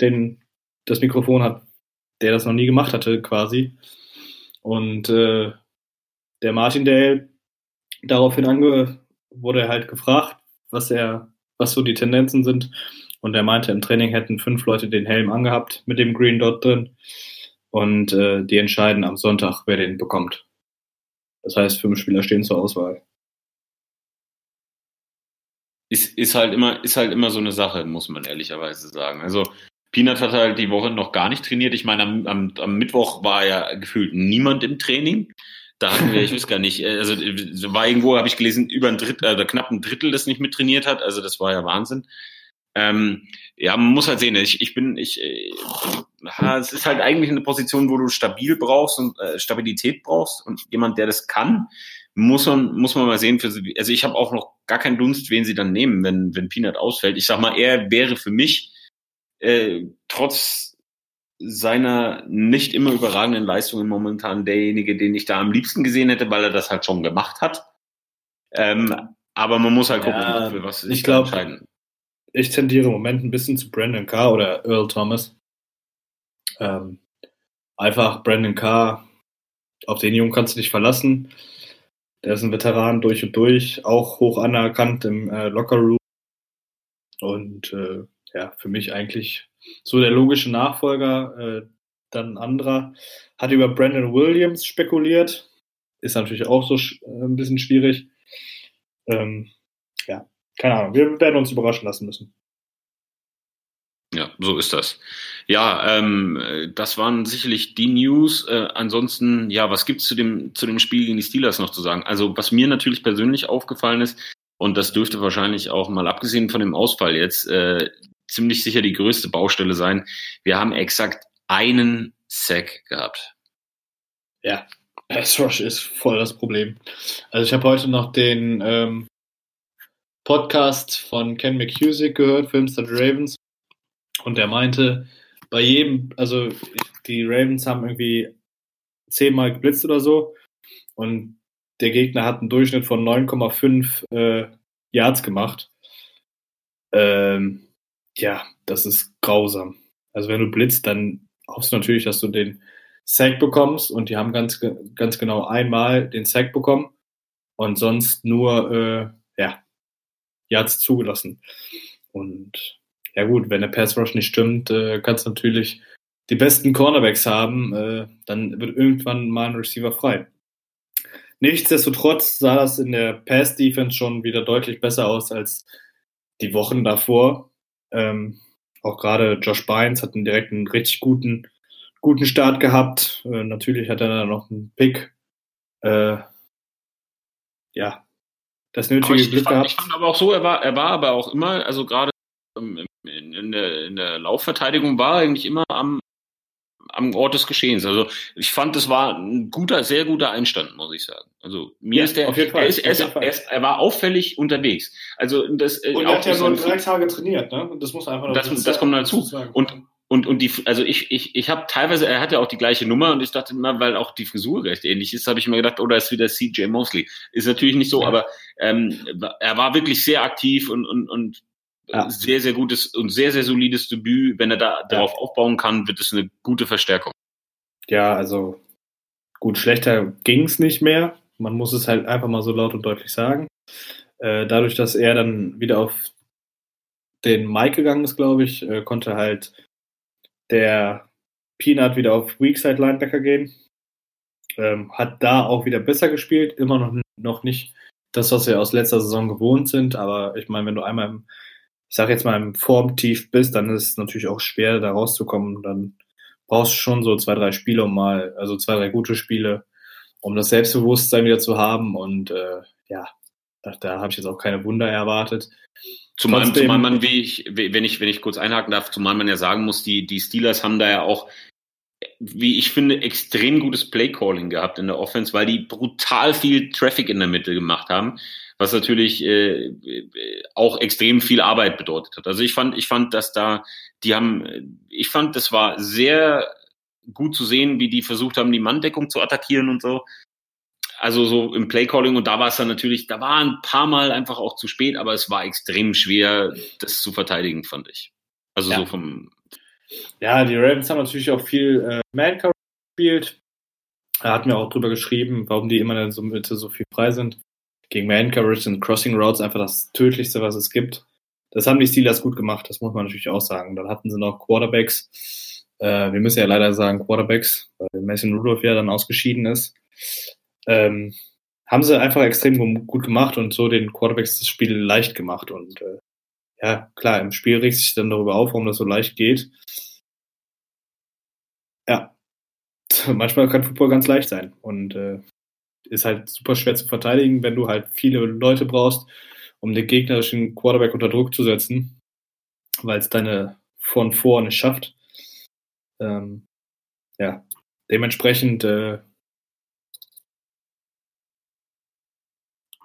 den das Mikrofon hat, der das noch nie gemacht hatte, quasi. Und äh, der Martin Dale daraufhin ange wurde halt gefragt, was er, was so die Tendenzen sind. Und er meinte, im Training hätten fünf Leute den Helm angehabt mit dem Green Dot drin. Und äh, die entscheiden am Sonntag, wer den bekommt. Das heißt, fünf Spieler stehen zur Auswahl. Ist, ist, halt immer, ist halt immer so eine Sache, muss man ehrlicherweise sagen. Also Peanut hat halt die Woche noch gar nicht trainiert. Ich meine, am, am, am Mittwoch war ja gefühlt niemand im Training. Da hatten wir, ich weiß gar nicht, also war irgendwo, habe ich gelesen, über ein Drittel, also knapp ein Drittel, das nicht mit trainiert hat. Also das war ja Wahnsinn. Ähm, ja, man muss halt sehen, ich, ich bin, ich, äh, es ist halt eigentlich eine Position, wo du stabil brauchst und äh, Stabilität brauchst und jemand, der das kann, muss man, muss man mal sehen. Für, also ich habe auch noch gar keinen Dunst, wen sie dann nehmen, wenn, wenn Peanut ausfällt. Ich sag mal, er wäre für mich äh, trotz seiner nicht immer überragenden Leistungen momentan derjenige, den ich da am liebsten gesehen hätte, weil er das halt schon gemacht hat. Ähm, aber man muss halt gucken, Ja, für was ich sich glaub- entscheiden. Ich tendiere im Moment ein bisschen zu Brandon Carr oder Earl Thomas. Ähm, einfach Brandon Carr, auf den Jungen kannst du dich verlassen. Der ist ein Veteran durch und durch, auch hoch anerkannt im äh, Lockerroom. Und äh, ja, für mich eigentlich so der logische Nachfolger. Äh, dann ein anderer hat über Brandon Williams spekuliert. Ist natürlich auch so äh, ein bisschen schwierig. Ähm, ja, keine Ahnung. Wir werden uns überraschen lassen müssen. Ja, so ist das. Ja, ähm, das waren sicherlich die News. Äh, ansonsten, ja, was gibt's zu dem zu dem Spiel gegen die Steelers noch zu sagen? Also, was mir natürlich persönlich aufgefallen ist, und das dürfte wahrscheinlich auch mal abgesehen von dem Ausfall jetzt äh, ziemlich sicher die größte Baustelle sein. Wir haben exakt einen Sack gehabt. Ja, Pass Rush ist voll das Problem. Also ich habe heute noch den ähm, Podcast von Ken McCusick gehört, Filmstar Ravens, und der meinte, bei jedem, also die Ravens haben irgendwie zehnmal geblitzt oder so und der Gegner hat einen Durchschnitt von 9,5 äh, Yards gemacht. Ähm, ja, das ist grausam. Also wenn du blitzt, dann hoffst du natürlich, dass du den Sack bekommst und die haben ganz, ganz genau einmal den Sack bekommen und sonst nur äh, ja, Yards zugelassen. Und ja gut, wenn der Pass Rush nicht stimmt, äh, kannst du natürlich die besten Cornerbacks haben, äh, dann wird irgendwann mal ein Receiver frei. Nichtsdestotrotz sah das in der Pass Defense schon wieder deutlich besser aus als die Wochen davor. Ähm, auch gerade Josh Bynes hat einen direkten richtig guten, guten Start gehabt. Äh, natürlich hat er dann noch einen Pick. Äh, ja, das nötige Glück gehabt. Ich fand aber auch so, er war, er war aber auch immer, also gerade in, in, der, in der Laufverteidigung war er eigentlich immer am, am Ort des Geschehens. Also ich fand, das war ein guter, sehr guter Einstand, muss ich sagen. Also mir ja, ist der, auf jeden Fall, er, ist, er, ist, er, ist, er war auffällig unterwegs. Also das äh, und er hat ja nur drei Tage trainiert, ne? Das muss einfach. Das, das kommt dazu. Und und und die, also ich ich ich habe teilweise, er hatte auch die gleiche Nummer und ich dachte immer, weil auch die Frisur recht ähnlich ist, habe ich mir gedacht, oder oh, ist wieder C.J. Mosley. Ist natürlich nicht so, ja. aber ähm, er war wirklich sehr aktiv und und und ja. sehr, sehr gutes und sehr, sehr solides Debüt. Wenn er da darauf aufbauen kann, wird es eine gute Verstärkung. Ja, also gut, schlechter ging es nicht mehr. Man muss es halt einfach mal so laut und deutlich sagen. Äh, dadurch, dass er dann wieder auf den Mike gegangen ist, glaube ich, äh, konnte halt der Peanut wieder auf Weakside Linebacker gehen. Ähm, hat da auch wieder besser gespielt, immer noch, noch nicht das, was wir aus letzter Saison gewohnt sind, aber ich meine, wenn du einmal im ich sage jetzt mal, im Formtief bist, dann ist es natürlich auch schwer, da rauszukommen. Dann brauchst du schon so zwei, drei Spiele, um mal, also zwei, drei gute Spiele, um das Selbstbewusstsein wieder zu haben. Und äh, ja, da, da habe ich jetzt auch keine Wunder erwartet. Zumal, Trotzdem, zumal man, wie ich, wenn ich, wenn ich kurz einhaken darf, zumal man ja sagen muss, die, die Steelers haben da ja auch, wie ich finde, extrem gutes Playcalling gehabt in der Offense, weil die brutal viel Traffic in der Mitte gemacht haben was natürlich äh, auch extrem viel Arbeit bedeutet hat. Also ich fand, ich fand, dass da, die haben, ich fand, das war sehr gut zu sehen, wie die versucht haben, die Manndeckung zu attackieren und so. Also so im Playcalling und da war es dann natürlich, da war ein paar Mal einfach auch zu spät, aber es war extrem schwer, das zu verteidigen, fand ich. Also ja. so vom. Ja, die Ravens haben natürlich auch viel äh, Man-Cover gespielt. Er hat mir auch drüber geschrieben, warum die immer dann so, so viel frei sind gegen Man Coverage sind Crossing Routes einfach das tödlichste, was es gibt. Das haben die Steelers gut gemacht, das muss man natürlich auch sagen. Dann hatten sie noch Quarterbacks. Äh, wir müssen ja leider sagen Quarterbacks, weil Mason Rudolph ja dann ausgeschieden ist. Ähm, haben sie einfach extrem gut gemacht und so den Quarterbacks das Spiel leicht gemacht. Und äh, ja, klar, im Spiel regt sich dann darüber auf, warum das so leicht geht. Ja, manchmal kann Football ganz leicht sein. Und äh, ist halt super schwer zu verteidigen, wenn du halt viele Leute brauchst, um den gegnerischen Quarterback unter Druck zu setzen, weil es deine von vorne schafft. Ähm, ja, dementsprechend, äh,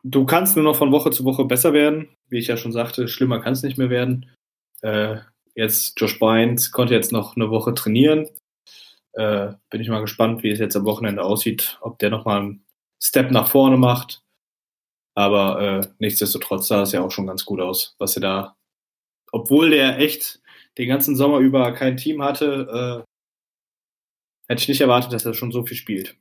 du kannst nur noch von Woche zu Woche besser werden. Wie ich ja schon sagte, schlimmer kann es nicht mehr werden. Äh, jetzt Josh Bynes konnte jetzt noch eine Woche trainieren. Äh, bin ich mal gespannt, wie es jetzt am Wochenende aussieht, ob der nochmal einen Step nach vorne macht. Aber äh, nichtsdestotrotz sah es ja auch schon ganz gut aus, was er da, obwohl der echt den ganzen Sommer über kein Team hatte, äh, hätte ich nicht erwartet, dass er schon so viel spielt.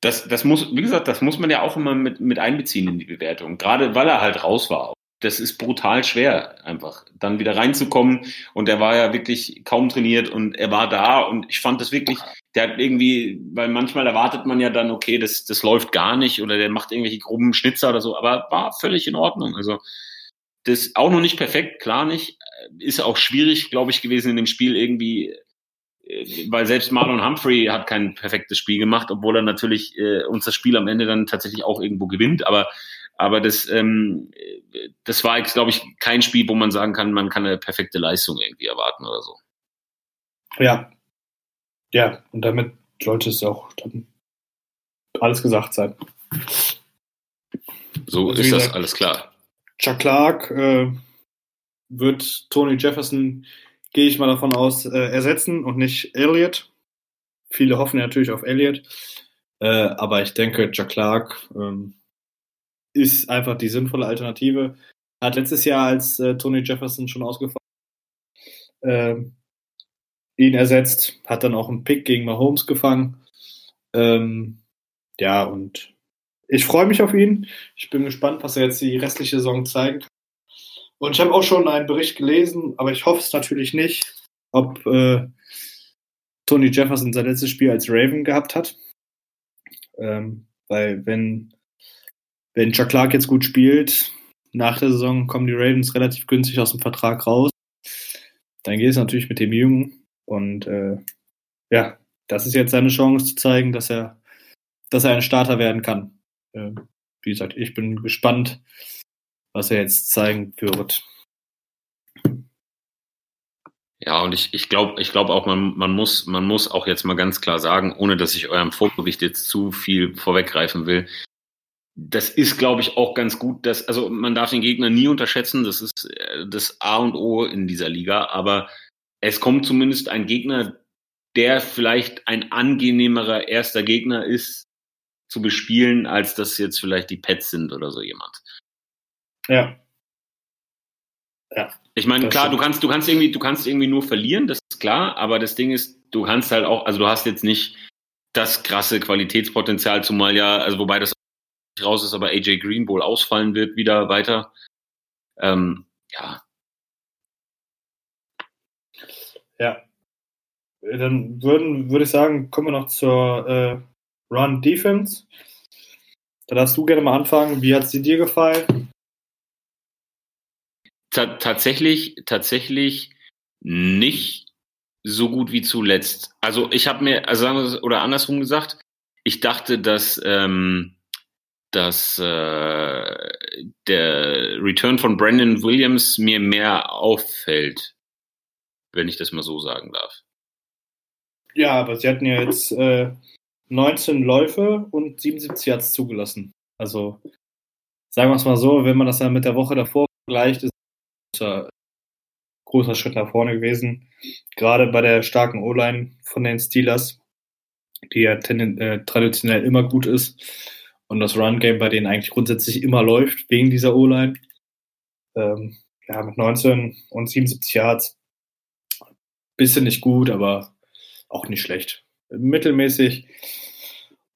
Das, das muss, wie gesagt, das muss man ja auch immer mit, mit einbeziehen in die Bewertung. Gerade weil er halt raus war. Das ist brutal schwer, einfach dann wieder reinzukommen. Und er war ja wirklich kaum trainiert und er war da und ich fand das wirklich, der hat irgendwie, weil manchmal erwartet man ja dann, okay, das, das läuft gar nicht oder der macht irgendwelche groben Schnitzer oder so, aber war völlig in Ordnung. Also das auch noch nicht perfekt, klar nicht. Ist auch schwierig, glaube ich, gewesen in dem Spiel irgendwie, äh, weil selbst Marlon Humphrey hat kein perfektes Spiel gemacht, obwohl er natürlich äh, uns das Spiel am Ende dann tatsächlich auch irgendwo gewinnt. Aber aber das, ähm, das war jetzt, glaube ich, kein Spiel, wo man sagen kann, man kann eine perfekte Leistung irgendwie erwarten oder so. Ja. Ja, und damit sollte es auch dann alles gesagt sein. So also ist das gesagt, alles klar. Chuck Clark äh, wird Tony Jefferson, gehe ich mal davon aus, äh, ersetzen und nicht Elliott. Viele hoffen natürlich auf Elliott. Äh, aber ich denke, Chuck Clark ähm, ist einfach die sinnvolle Alternative. Hat letztes Jahr, als äh, Tony Jefferson schon ausgefallen äh, ihn ersetzt, hat dann auch einen Pick gegen Mahomes gefangen. Ähm, ja, und ich freue mich auf ihn. Ich bin gespannt, was er jetzt die restliche Saison zeigt. Und ich habe auch schon einen Bericht gelesen, aber ich hoffe es natürlich nicht, ob äh, Tony Jefferson sein letztes Spiel als Raven gehabt hat. Ähm, weil wenn wenn Chuck Clark jetzt gut spielt, nach der Saison kommen die Ravens relativ günstig aus dem Vertrag raus. Dann geht es natürlich mit dem Jungen. Und äh, ja, das ist jetzt seine Chance zu zeigen, dass er, dass er ein Starter werden kann. Äh, wie gesagt, ich bin gespannt, was er jetzt zeigen wird. Ja, und ich, ich glaube ich glaub auch, man, man, muss, man muss auch jetzt mal ganz klar sagen, ohne dass ich eurem Vorgewicht jetzt zu viel vorweggreifen will, das ist, glaube ich, auch ganz gut, dass, also man darf den Gegner nie unterschätzen, das ist äh, das A und O in dieser Liga, aber es kommt zumindest ein Gegner, der vielleicht ein angenehmerer erster Gegner ist zu bespielen, als das jetzt vielleicht die Pets sind oder so jemand. Ja. Ja. Ich meine, klar, stimmt. du kannst, du kannst irgendwie, du kannst irgendwie nur verlieren, das ist klar, aber das Ding ist, du kannst halt auch, also du hast jetzt nicht das krasse Qualitätspotenzial, zumal ja, also wobei das raus ist, aber AJ Green wohl ausfallen wird wieder weiter. Ähm, ja. Ja. Dann würden, würde ich sagen, kommen wir noch zur äh, Run Defense. Da darfst du gerne mal anfangen. Wie hat sie dir gefallen? T tatsächlich, tatsächlich nicht so gut wie zuletzt. Also ich habe mir, also sagen wir oder andersrum gesagt, ich dachte, dass ähm, dass äh, der Return von Brandon Williams mir mehr auffällt, wenn ich das mal so sagen darf. Ja, aber sie hatten ja jetzt äh, 19 Läufe und 77 Yards zugelassen. Also sagen wir es mal so, wenn man das dann mit der Woche davor vergleicht, ist ein großer, großer Schritt nach vorne gewesen. Gerade bei der starken O-Line von den Steelers, die ja äh, traditionell immer gut ist und das Run-Game bei denen eigentlich grundsätzlich immer läuft, wegen dieser O-Line. Ähm, ja, mit 19 und 77 Yards. Bisschen nicht gut, aber auch nicht schlecht. Mittelmäßig.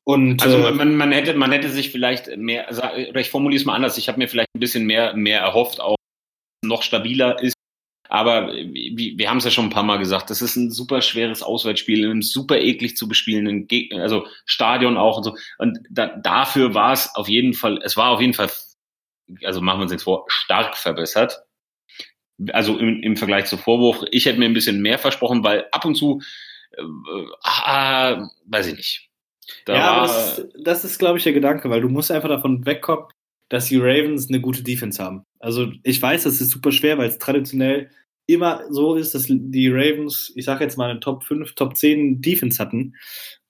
Und, also äh, man, man, hätte, man hätte sich vielleicht mehr, oder ich formuliere es mal anders, ich habe mir vielleicht ein bisschen mehr, mehr erhofft, auch noch stabiler ist aber wir, wir haben es ja schon ein paar Mal gesagt, das ist ein super schweres Auswärtsspiel in einem super eklig zu bespielenden Gegner, also Stadion auch und so. Und da, dafür war es auf jeden Fall, es war auf jeden Fall, also machen wir uns nichts vor, stark verbessert. Also im, im Vergleich zu Vorwurf. Ich hätte mir ein bisschen mehr versprochen, weil ab und zu, äh, ah, weiß ich nicht. Da ja, aber das, das ist, glaube ich, der Gedanke, weil du musst einfach davon wegkommen, dass die Ravens eine gute Defense haben. Also ich weiß, das ist super schwer, weil es traditionell immer so ist, dass die Ravens, ich sage jetzt mal eine Top 5, Top 10 Defense hatten.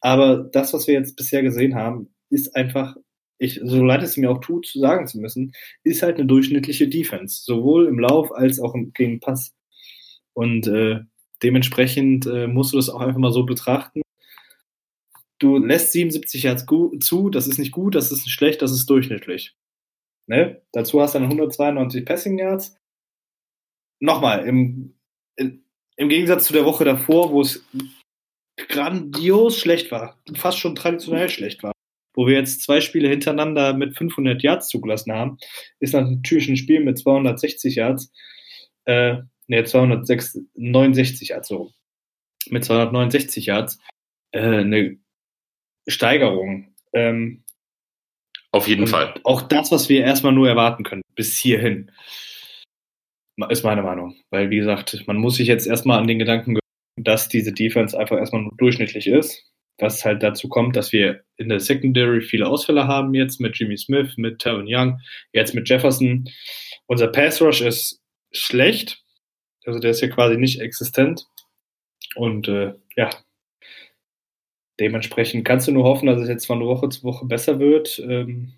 Aber das, was wir jetzt bisher gesehen haben, ist einfach, ich, so leid es mir auch tut, zu sagen zu müssen, ist halt eine durchschnittliche Defense. Sowohl im Lauf als auch im, gegen Pass. Und äh, dementsprechend äh, musst du das auch einfach mal so betrachten. Du lässt 77 Yards zu, das ist nicht gut, das ist nicht schlecht, das ist durchschnittlich. Ne? Dazu hast du dann 192 Passing Yards. Nochmal, im, im Gegensatz zu der Woche davor, wo es grandios schlecht war, fast schon traditionell schlecht war, wo wir jetzt zwei Spiele hintereinander mit 500 Yards zugelassen haben, ist natürlich ein Spiel mit 260 Yards, äh, ne, 269 Yards so, mit 269 Yards, äh, eine Steigerung. Ähm, Auf jeden Fall. Auch das, was wir erstmal nur erwarten können, bis hierhin, ist meine Meinung. Weil, wie gesagt, man muss sich jetzt erstmal an den Gedanken gewöhnen, dass diese Defense einfach erstmal nur durchschnittlich ist was halt dazu kommt, dass wir in der Secondary viele Ausfälle haben jetzt mit Jimmy Smith, mit Tevin Young, jetzt mit Jefferson. Unser Pass Rush ist schlecht, also der ist ja quasi nicht existent und äh, ja, dementsprechend kannst du nur hoffen, dass es jetzt von Woche zu Woche besser wird. Ähm,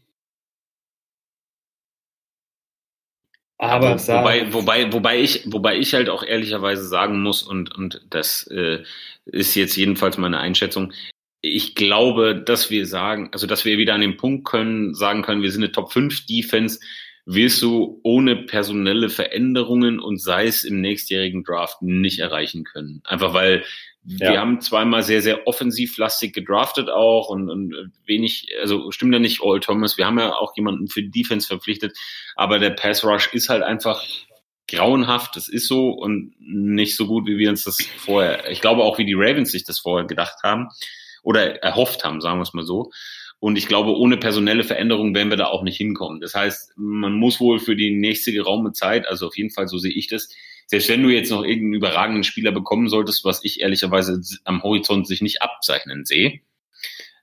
aber ja, wobei, wobei, wobei ich, wobei ich halt auch ehrlicherweise sagen muss und und das äh, ist jetzt jedenfalls meine Einschätzung. Ich glaube, dass wir sagen, also dass wir wieder an den Punkt können, sagen können, wir sind eine Top 5 Defense, wirst du ohne personelle Veränderungen und sei es im nächstjährigen Draft nicht erreichen können. Einfach weil ja. Wir haben zweimal sehr, sehr offensivlastig gedraftet auch und, und wenig, also stimmt ja nicht All Thomas. Wir haben ja auch jemanden für Defense verpflichtet, aber der Pass Rush ist halt einfach grauenhaft. Das ist so und nicht so gut, wie wir uns das vorher, ich glaube auch, wie die Ravens sich das vorher gedacht haben oder erhofft haben, sagen wir es mal so. Und ich glaube, ohne personelle Veränderung werden wir da auch nicht hinkommen. Das heißt, man muss wohl für die nächste geraume Zeit, also auf jeden Fall, so sehe ich das, selbst wenn du jetzt noch irgendeinen überragenden Spieler bekommen solltest, was ich ehrlicherweise am Horizont sich nicht abzeichnen sehe,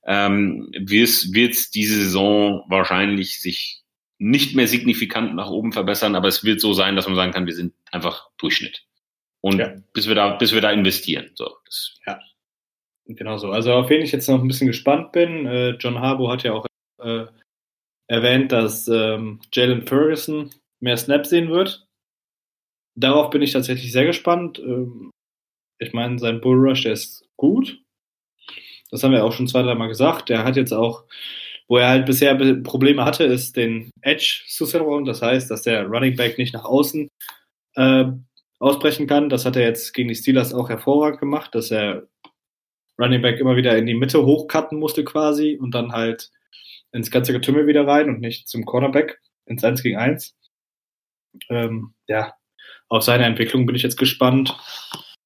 ähm, wird es diese Saison wahrscheinlich sich nicht mehr signifikant nach oben verbessern, aber es wird so sein, dass man sagen kann, wir sind einfach Durchschnitt. Und ja. bis wir da, bis wir da investieren. So, ja. Genau so. Also auf wen ich jetzt noch ein bisschen gespannt bin, äh, John Harbo hat ja auch äh, erwähnt, dass ähm, Jalen Ferguson mehr Snaps sehen wird darauf bin ich tatsächlich sehr gespannt. Ähm, ich meine, sein Bullrush, der ist gut. Das haben wir auch schon zwei, dreimal gesagt. Der hat jetzt auch, wo er halt bisher Probleme hatte, ist den Edge zu syndrom Das heißt, dass der Running Back nicht nach außen äh, ausbrechen kann. Das hat er jetzt gegen die Steelers auch hervorragend gemacht, dass er Running Back immer wieder in die Mitte hochcutten musste quasi und dann halt ins ganze Getümmel wieder rein und nicht zum Cornerback ins 1 gegen 1. Ähm, ja, auf seine Entwicklung bin ich jetzt gespannt.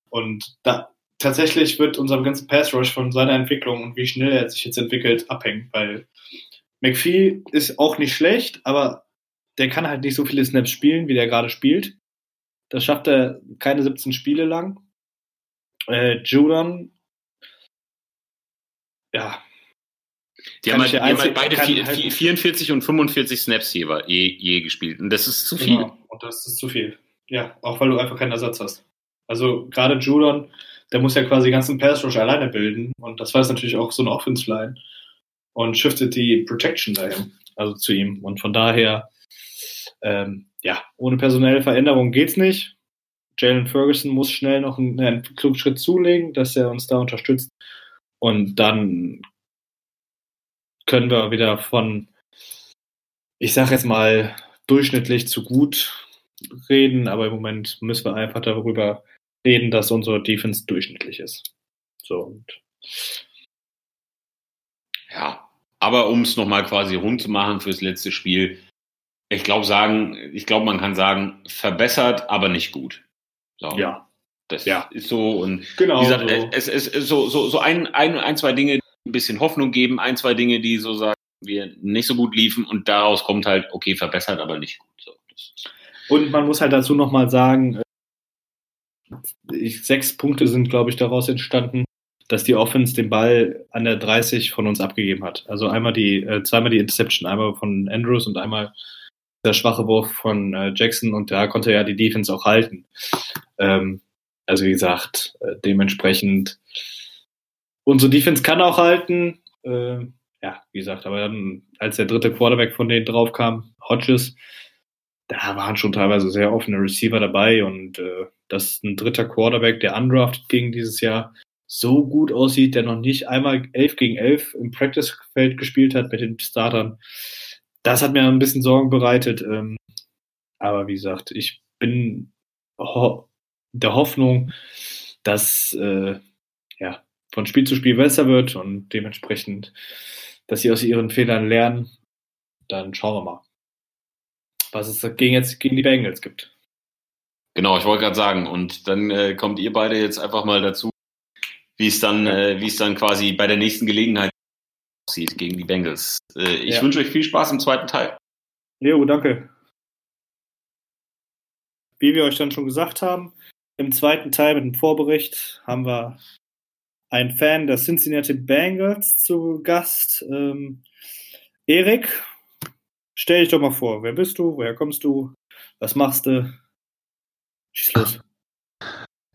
Und da, tatsächlich wird unser ganzen Pass Rush von seiner Entwicklung und wie schnell er sich jetzt entwickelt abhängen, weil McPhee ist auch nicht schlecht, aber der kann halt nicht so viele Snaps spielen, wie der gerade spielt. Das schafft er keine 17 Spiele lang. Äh, Judon, ja. Die haben, halt, die haben halt beide vier, halt 44 und 45 Snaps je, je, je gespielt. Und das ist zu viel. Genau. Und das ist zu viel. Ja, auch weil du einfach keinen Ersatz hast. Also gerade Judon, der muss ja quasi den ganzen Pass Rush alleine bilden und das weiß natürlich auch so eine Offense Line und shiftet die Protection dahin, also zu ihm. Und von daher, ähm, ja, ohne personelle Veränderung geht's nicht. Jalen Ferguson muss schnell noch einen, einen Klugschritt zulegen, dass er uns da unterstützt. Und dann können wir wieder von, ich sag jetzt mal, durchschnittlich zu gut reden, aber im Moment müssen wir einfach darüber reden, dass unsere Defense durchschnittlich ist. So und ja, aber um es nochmal quasi rund zu machen fürs letzte Spiel, ich glaube sagen, ich glaube, man kann sagen, verbessert, aber nicht gut. So. Ja. Das ja. ist so und genau gesagt, so. es ist so, so, so ein, ein, ein, zwei Dinge, die ein bisschen Hoffnung geben, ein, zwei Dinge, die so sagen, wir nicht so gut liefen und daraus kommt halt, okay, verbessert, aber nicht gut. So, und man muss halt dazu nochmal sagen, äh, sechs Punkte sind, glaube ich, daraus entstanden, dass die Offense den Ball an der 30 von uns abgegeben hat. Also einmal die, äh, zweimal die Interception, einmal von Andrews und einmal der schwache Wurf von äh, Jackson und da konnte ja die Defense auch halten. Ähm, also wie gesagt, äh, dementsprechend unsere Defense kann auch halten. Äh, ja, wie gesagt, aber dann, als der dritte Quarterback von denen drauf kam, Hodges, da waren schon teilweise sehr offene Receiver dabei und äh, dass ein dritter Quarterback, der undrafted ging dieses Jahr, so gut aussieht, der noch nicht einmal 11 gegen 11 im Practice-Feld gespielt hat mit den Startern, das hat mir ein bisschen Sorgen bereitet. Ähm, aber wie gesagt, ich bin ho der Hoffnung, dass äh, ja, von Spiel zu Spiel besser wird und dementsprechend dass sie aus ihren Fehlern lernen. Dann schauen wir mal, was es gegen jetzt gegen die Bengals gibt. Genau, ich wollte gerade sagen, und dann äh, kommt ihr beide jetzt einfach mal dazu, wie es dann, äh, wie es dann quasi bei der nächsten Gelegenheit aussieht gegen die Bengals. Äh, ich ja. wünsche euch viel Spaß im zweiten Teil. Jo, danke. Wie wir euch dann schon gesagt haben, im zweiten Teil mit dem Vorbericht haben wir einen Fan der Cincinnati Bengals zu Gast. Ähm, Erik, stell dich doch mal vor. Wer bist du? Woher kommst du? Was machst du? Schieß los.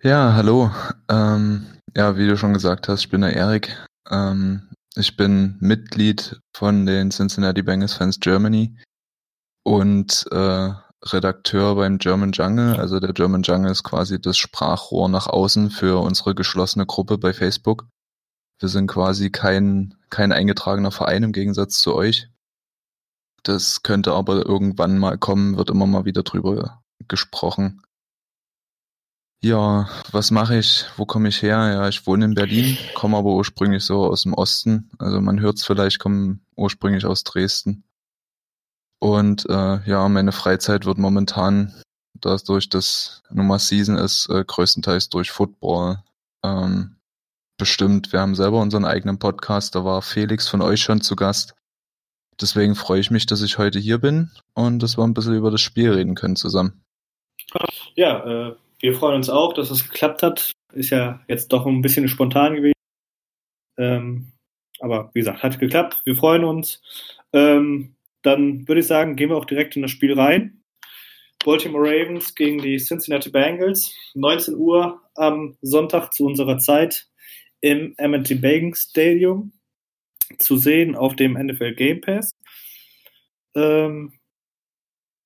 Ja, hallo. Ähm, ja, wie du schon gesagt hast, ich bin der Erik. Ähm, ich bin Mitglied von den Cincinnati Bengals Fans Germany und äh, Redakteur beim German Jungle. Also der German Jungle ist quasi das Sprachrohr nach außen für unsere geschlossene Gruppe bei Facebook. Wir sind quasi kein, kein eingetragener Verein im Gegensatz zu euch. Das könnte aber irgendwann mal kommen, wird immer mal wieder drüber gesprochen. Ja, was mache ich? Wo komme ich her? Ja, ich wohne in Berlin, komme aber ursprünglich so aus dem Osten. Also man hört es vielleicht, komme ursprünglich aus Dresden. Und äh, ja, meine Freizeit wird momentan, dadurch, dass Nummer Season ist, äh, größtenteils durch Football ähm, bestimmt. Wir haben selber unseren eigenen Podcast, da war Felix von euch schon zu Gast. Deswegen freue ich mich, dass ich heute hier bin und dass wir ein bisschen über das Spiel reden können zusammen. Ja, äh, wir freuen uns auch, dass es geklappt hat. Ist ja jetzt doch ein bisschen spontan gewesen. Ähm, aber wie gesagt, hat geklappt. Wir freuen uns. Ähm, dann würde ich sagen, gehen wir auch direkt in das Spiel rein. Baltimore Ravens gegen die Cincinnati Bengals. 19 Uhr am Sonntag zu unserer Zeit im M&T Bank Stadium zu sehen auf dem NFL Game Pass. Ähm,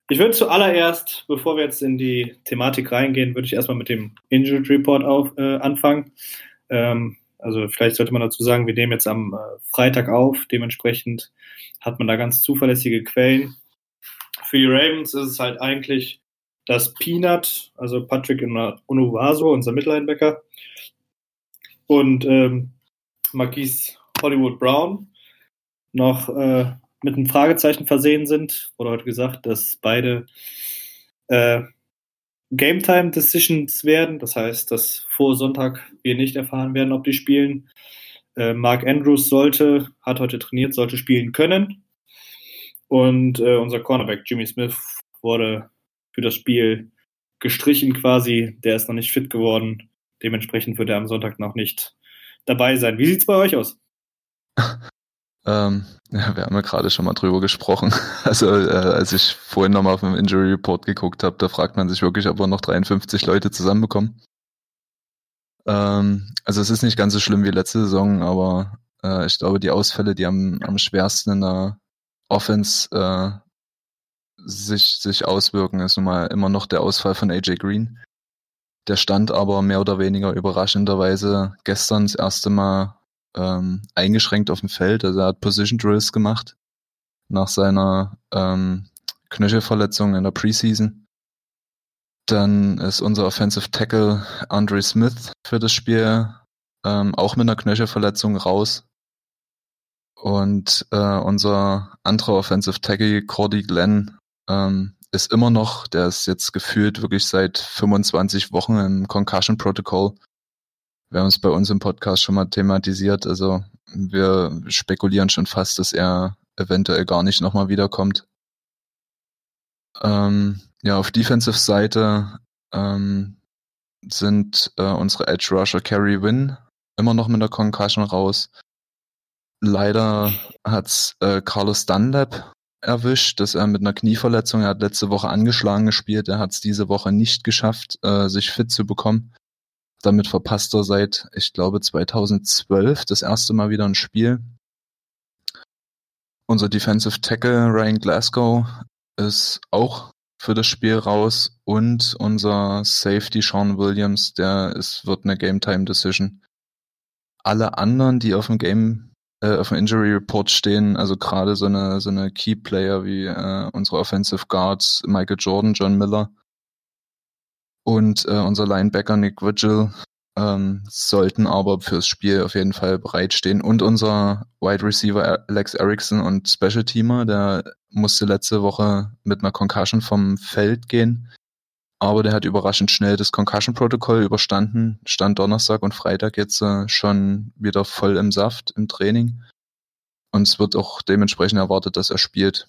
ich würde zuallererst, bevor wir jetzt in die Thematik reingehen, würde ich erstmal mit dem Injured Report auf, äh, anfangen. Ähm, also vielleicht sollte man dazu sagen, wir nehmen jetzt am äh, Freitag auf. Dementsprechend hat man da ganz zuverlässige Quellen. Für die Ravens ist es halt eigentlich das Peanut, also Patrick Unuvaso, unser Mittellinebacker, und ähm, Marquise Hollywood Brown noch äh, mit einem Fragezeichen versehen sind. Wurde heute gesagt, dass beide äh, Game Time Decisions werden. Das heißt, dass vor Sonntag wir nicht erfahren werden, ob die spielen. Äh, Mark Andrews sollte, hat heute trainiert, sollte spielen können. Und äh, unser Cornerback Jimmy Smith wurde für das Spiel gestrichen quasi. Der ist noch nicht fit geworden. Dementsprechend wird er am Sonntag noch nicht dabei sein. Wie sieht es bei euch aus? Ähm, ja, wir haben ja gerade schon mal drüber gesprochen. Also äh, als ich vorhin nochmal auf dem Injury Report geguckt habe, da fragt man sich wirklich, ob wir noch 53 Leute zusammenbekommen. Ähm, also es ist nicht ganz so schlimm wie letzte Saison, aber äh, ich glaube, die Ausfälle, die am, am schwersten in der Offense äh, sich, sich auswirken, ist nun mal immer noch der Ausfall von AJ Green. Der stand aber mehr oder weniger überraschenderweise gestern das erste Mal ähm, eingeschränkt auf dem Feld. Also er hat Position Drills gemacht nach seiner ähm, Knöchelverletzung in der Preseason. Dann ist unser Offensive Tackle Andre Smith für das Spiel ähm, auch mit einer Knöchelverletzung raus. Und äh, unser anderer Offensive Tackle, Cordy Glenn, ähm, ist immer noch, der ist jetzt gefühlt wirklich seit 25 Wochen im Concussion Protocol wir haben es bei uns im Podcast schon mal thematisiert. Also wir spekulieren schon fast, dass er eventuell gar nicht nochmal wiederkommt. Ähm, ja, auf Defensive-Seite ähm, sind äh, unsere Edge Rusher Carrie Wynn immer noch mit der Concussion raus. Leider hat's äh, Carlos Dunlap erwischt, dass er mit einer Knieverletzung, er hat letzte Woche angeschlagen gespielt, er hat es diese Woche nicht geschafft, äh, sich fit zu bekommen. Damit verpasst er seit, ich glaube, 2012 das erste Mal wieder ein Spiel. Unser Defensive Tackle Ryan Glasgow ist auch für das Spiel raus und unser Safety Sean Williams, der ist, wird eine Game Time Decision. Alle anderen, die auf dem Game, äh, auf dem Injury Report stehen, also gerade so eine, so eine Key Player wie äh, unsere Offensive Guards, Michael Jordan, John Miller, und äh, unser Linebacker Nick Vigil ähm, sollten aber fürs Spiel auf jeden Fall bereitstehen. Und unser Wide Receiver Alex Erickson und Special Teamer, der musste letzte Woche mit einer Concussion vom Feld gehen. Aber der hat überraschend schnell das Concussion-Protokoll überstanden, stand Donnerstag und Freitag jetzt äh, schon wieder voll im Saft im Training. Und es wird auch dementsprechend erwartet, dass er spielt.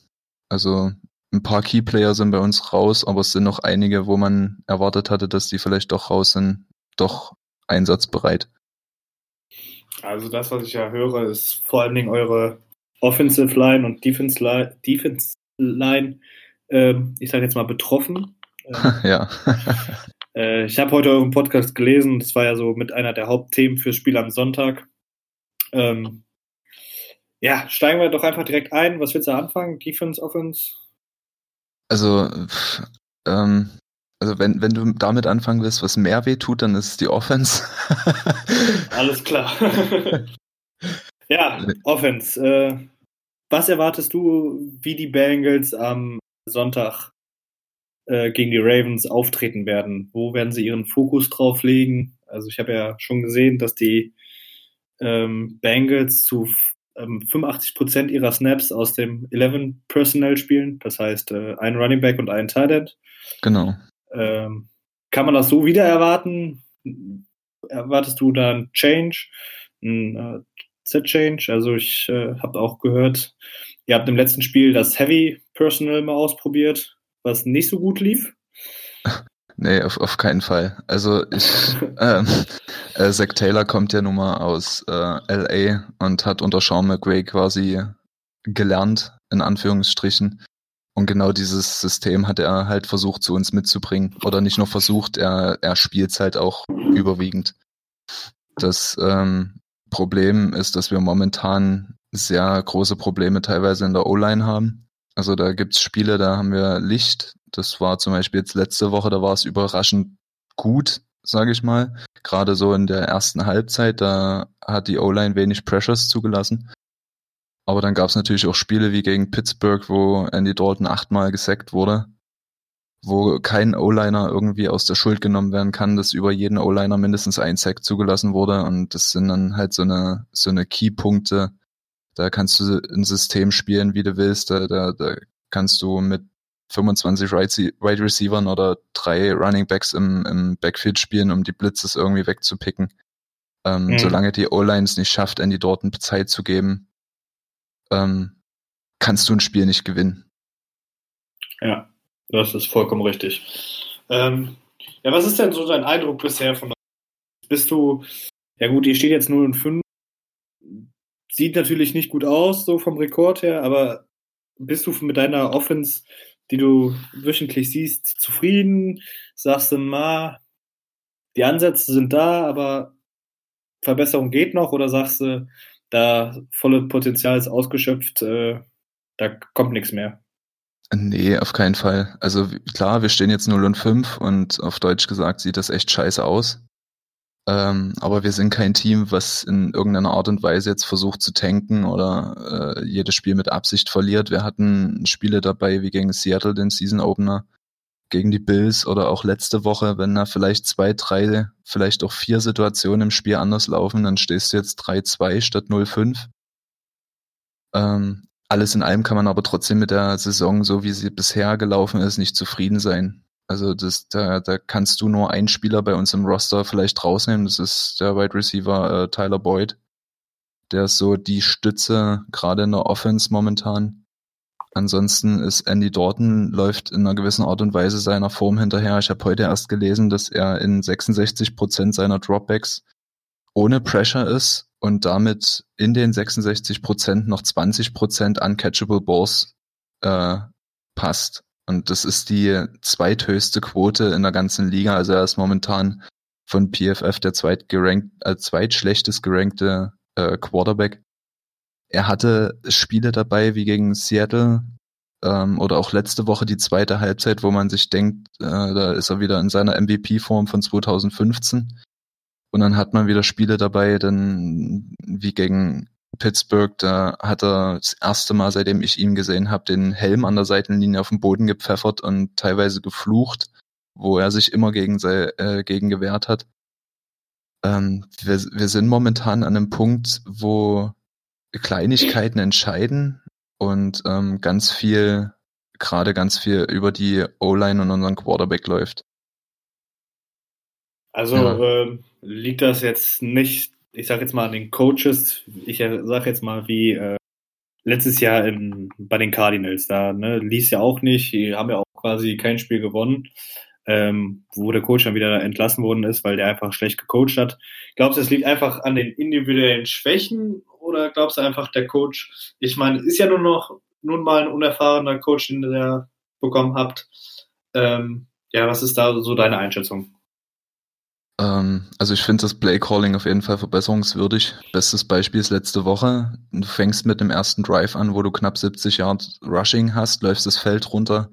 Also ein paar Keyplayer sind bei uns raus, aber es sind noch einige, wo man erwartet hatte, dass die vielleicht doch raus sind, doch einsatzbereit. Also das, was ich ja höre, ist vor allen Dingen eure Offensive Line und Defense Line, Defense Line ähm, ich sage jetzt mal betroffen. Ähm, ja. äh, ich habe heute euren Podcast gelesen, das war ja so mit einer der Hauptthemen fürs Spiel am Sonntag. Ähm, ja, steigen wir doch einfach direkt ein. Was willst du anfangen? Defense, Offense? Also, ähm, also wenn, wenn du damit anfangen willst, was mehr weh tut, dann ist es die Offense. Alles klar. ja, Offense. Äh, was erwartest du, wie die Bengals am Sonntag äh, gegen die Ravens auftreten werden? Wo werden sie ihren Fokus drauf legen? Also ich habe ja schon gesehen, dass die ähm, Bengals zu ähm, 85 Prozent ihrer Snaps aus dem 11 Personnel spielen. Das heißt, äh, ein Running Back und ein Tight End. Genau. Ähm, kann man das so wieder erwarten? Erwartest du da einen Change, ein äh, Set-Change? Also ich äh, habe auch gehört, ihr habt im letzten Spiel das Heavy Personal mal ausprobiert, was nicht so gut lief. Nee, auf, auf keinen Fall. Also ich, ähm, äh, Zach Taylor kommt ja nun mal aus äh, LA und hat unter Sean McVay quasi gelernt, in Anführungsstrichen. Und genau dieses System hat er halt versucht zu uns mitzubringen. Oder nicht nur versucht, er, er spielt es halt auch überwiegend. Das ähm, Problem ist, dass wir momentan sehr große Probleme teilweise in der O-Line haben. Also da gibt's Spiele, da haben wir Licht. Das war zum Beispiel jetzt letzte Woche, da war es überraschend gut, sage ich mal. Gerade so in der ersten Halbzeit, da hat die O-Line wenig Pressures zugelassen. Aber dann gab es natürlich auch Spiele wie gegen Pittsburgh, wo Andy Dalton achtmal gesackt wurde, wo kein O-Liner irgendwie aus der Schuld genommen werden kann, dass über jeden O-Liner mindestens ein Sack zugelassen wurde. Und das sind dann halt so eine, so eine Key-Punkte. Da kannst du ein System spielen, wie du willst. Da, da, da kannst du mit 25 Wide Receivern oder drei Running Backs im, im Backfield spielen, um die Blitzes irgendwie wegzupicken. Ähm, mhm. Solange die O-Line es nicht schafft, Andy Dalton Zeit zu geben, ähm, kannst du ein Spiel nicht gewinnen. Ja, das ist vollkommen richtig. Ähm, ja, was ist denn so dein Eindruck bisher von Bist du, ja gut, ihr steht jetzt 0 und 5, sieht natürlich nicht gut aus, so vom Rekord her, aber bist du mit deiner Offense, die du wöchentlich siehst, zufrieden? Sagst du, ma, die Ansätze sind da, aber Verbesserung geht noch? Oder sagst du, da volle Potenzial ist ausgeschöpft, äh, da kommt nichts mehr. Nee, auf keinen Fall. Also klar, wir stehen jetzt 0 und 5 und auf Deutsch gesagt sieht das echt scheiße aus. Ähm, aber wir sind kein Team, was in irgendeiner Art und Weise jetzt versucht zu tanken oder äh, jedes Spiel mit Absicht verliert. Wir hatten Spiele dabei wie gegen Seattle, den Season Opener, gegen die Bills oder auch letzte Woche, wenn da vielleicht zwei, drei, vielleicht auch vier Situationen im Spiel anders laufen, dann stehst du jetzt 3-2 statt 0-5. Ähm, alles in allem kann man aber trotzdem mit der Saison, so wie sie bisher gelaufen ist, nicht zufrieden sein. Also das, da, da kannst du nur einen Spieler bei uns im Roster vielleicht rausnehmen. Das ist der Wide Receiver äh, Tyler Boyd. Der ist so die Stütze, gerade in der Offense momentan. Ansonsten ist Andy Dalton läuft in einer gewissen Art und Weise seiner Form hinterher. Ich habe heute erst gelesen, dass er in 66 Prozent seiner Dropbacks ohne Pressure ist und damit in den 66 Prozent noch 20 Prozent uncatchable Balls äh, passt. Und das ist die zweithöchste Quote in der ganzen Liga. Also er ist momentan von PFF der zweitgerankt, äh, zweitschlechtest gerankte äh, Quarterback er hatte Spiele dabei wie gegen Seattle ähm, oder auch letzte Woche die zweite Halbzeit, wo man sich denkt, äh, da ist er wieder in seiner MVP-Form von 2015. Und dann hat man wieder Spiele dabei, dann wie gegen Pittsburgh, da hat er das erste Mal, seitdem ich ihn gesehen habe, den Helm an der Seitenlinie auf den Boden gepfeffert und teilweise geflucht, wo er sich immer gegen, äh, gegen gewehrt hat. Ähm, wir, wir sind momentan an einem Punkt, wo Kleinigkeiten entscheiden und ähm, ganz viel, gerade ganz viel über die O-Line und unseren Quarterback läuft. Also ja. äh, liegt das jetzt nicht, ich sage jetzt mal an den Coaches, ich sage jetzt mal wie äh, letztes Jahr in, bei den Cardinals, da ne, ließ ja auch nicht, die haben ja auch quasi kein Spiel gewonnen, ähm, wo der Coach dann wieder entlassen worden ist, weil der einfach schlecht gecoacht hat. Glaubst du, es liegt einfach an den individuellen Schwächen oder glaubst du einfach, der Coach, ich meine, ist ja nur noch nun mal ein unerfahrener Coach, den ihr bekommen habt. Ähm, ja, was ist da so deine Einschätzung? Ähm, also ich finde das Play Calling auf jeden Fall verbesserungswürdig. Bestes Beispiel ist letzte Woche. Du fängst mit dem ersten Drive an, wo du knapp 70 Yard Rushing hast, läufst das Feld runter,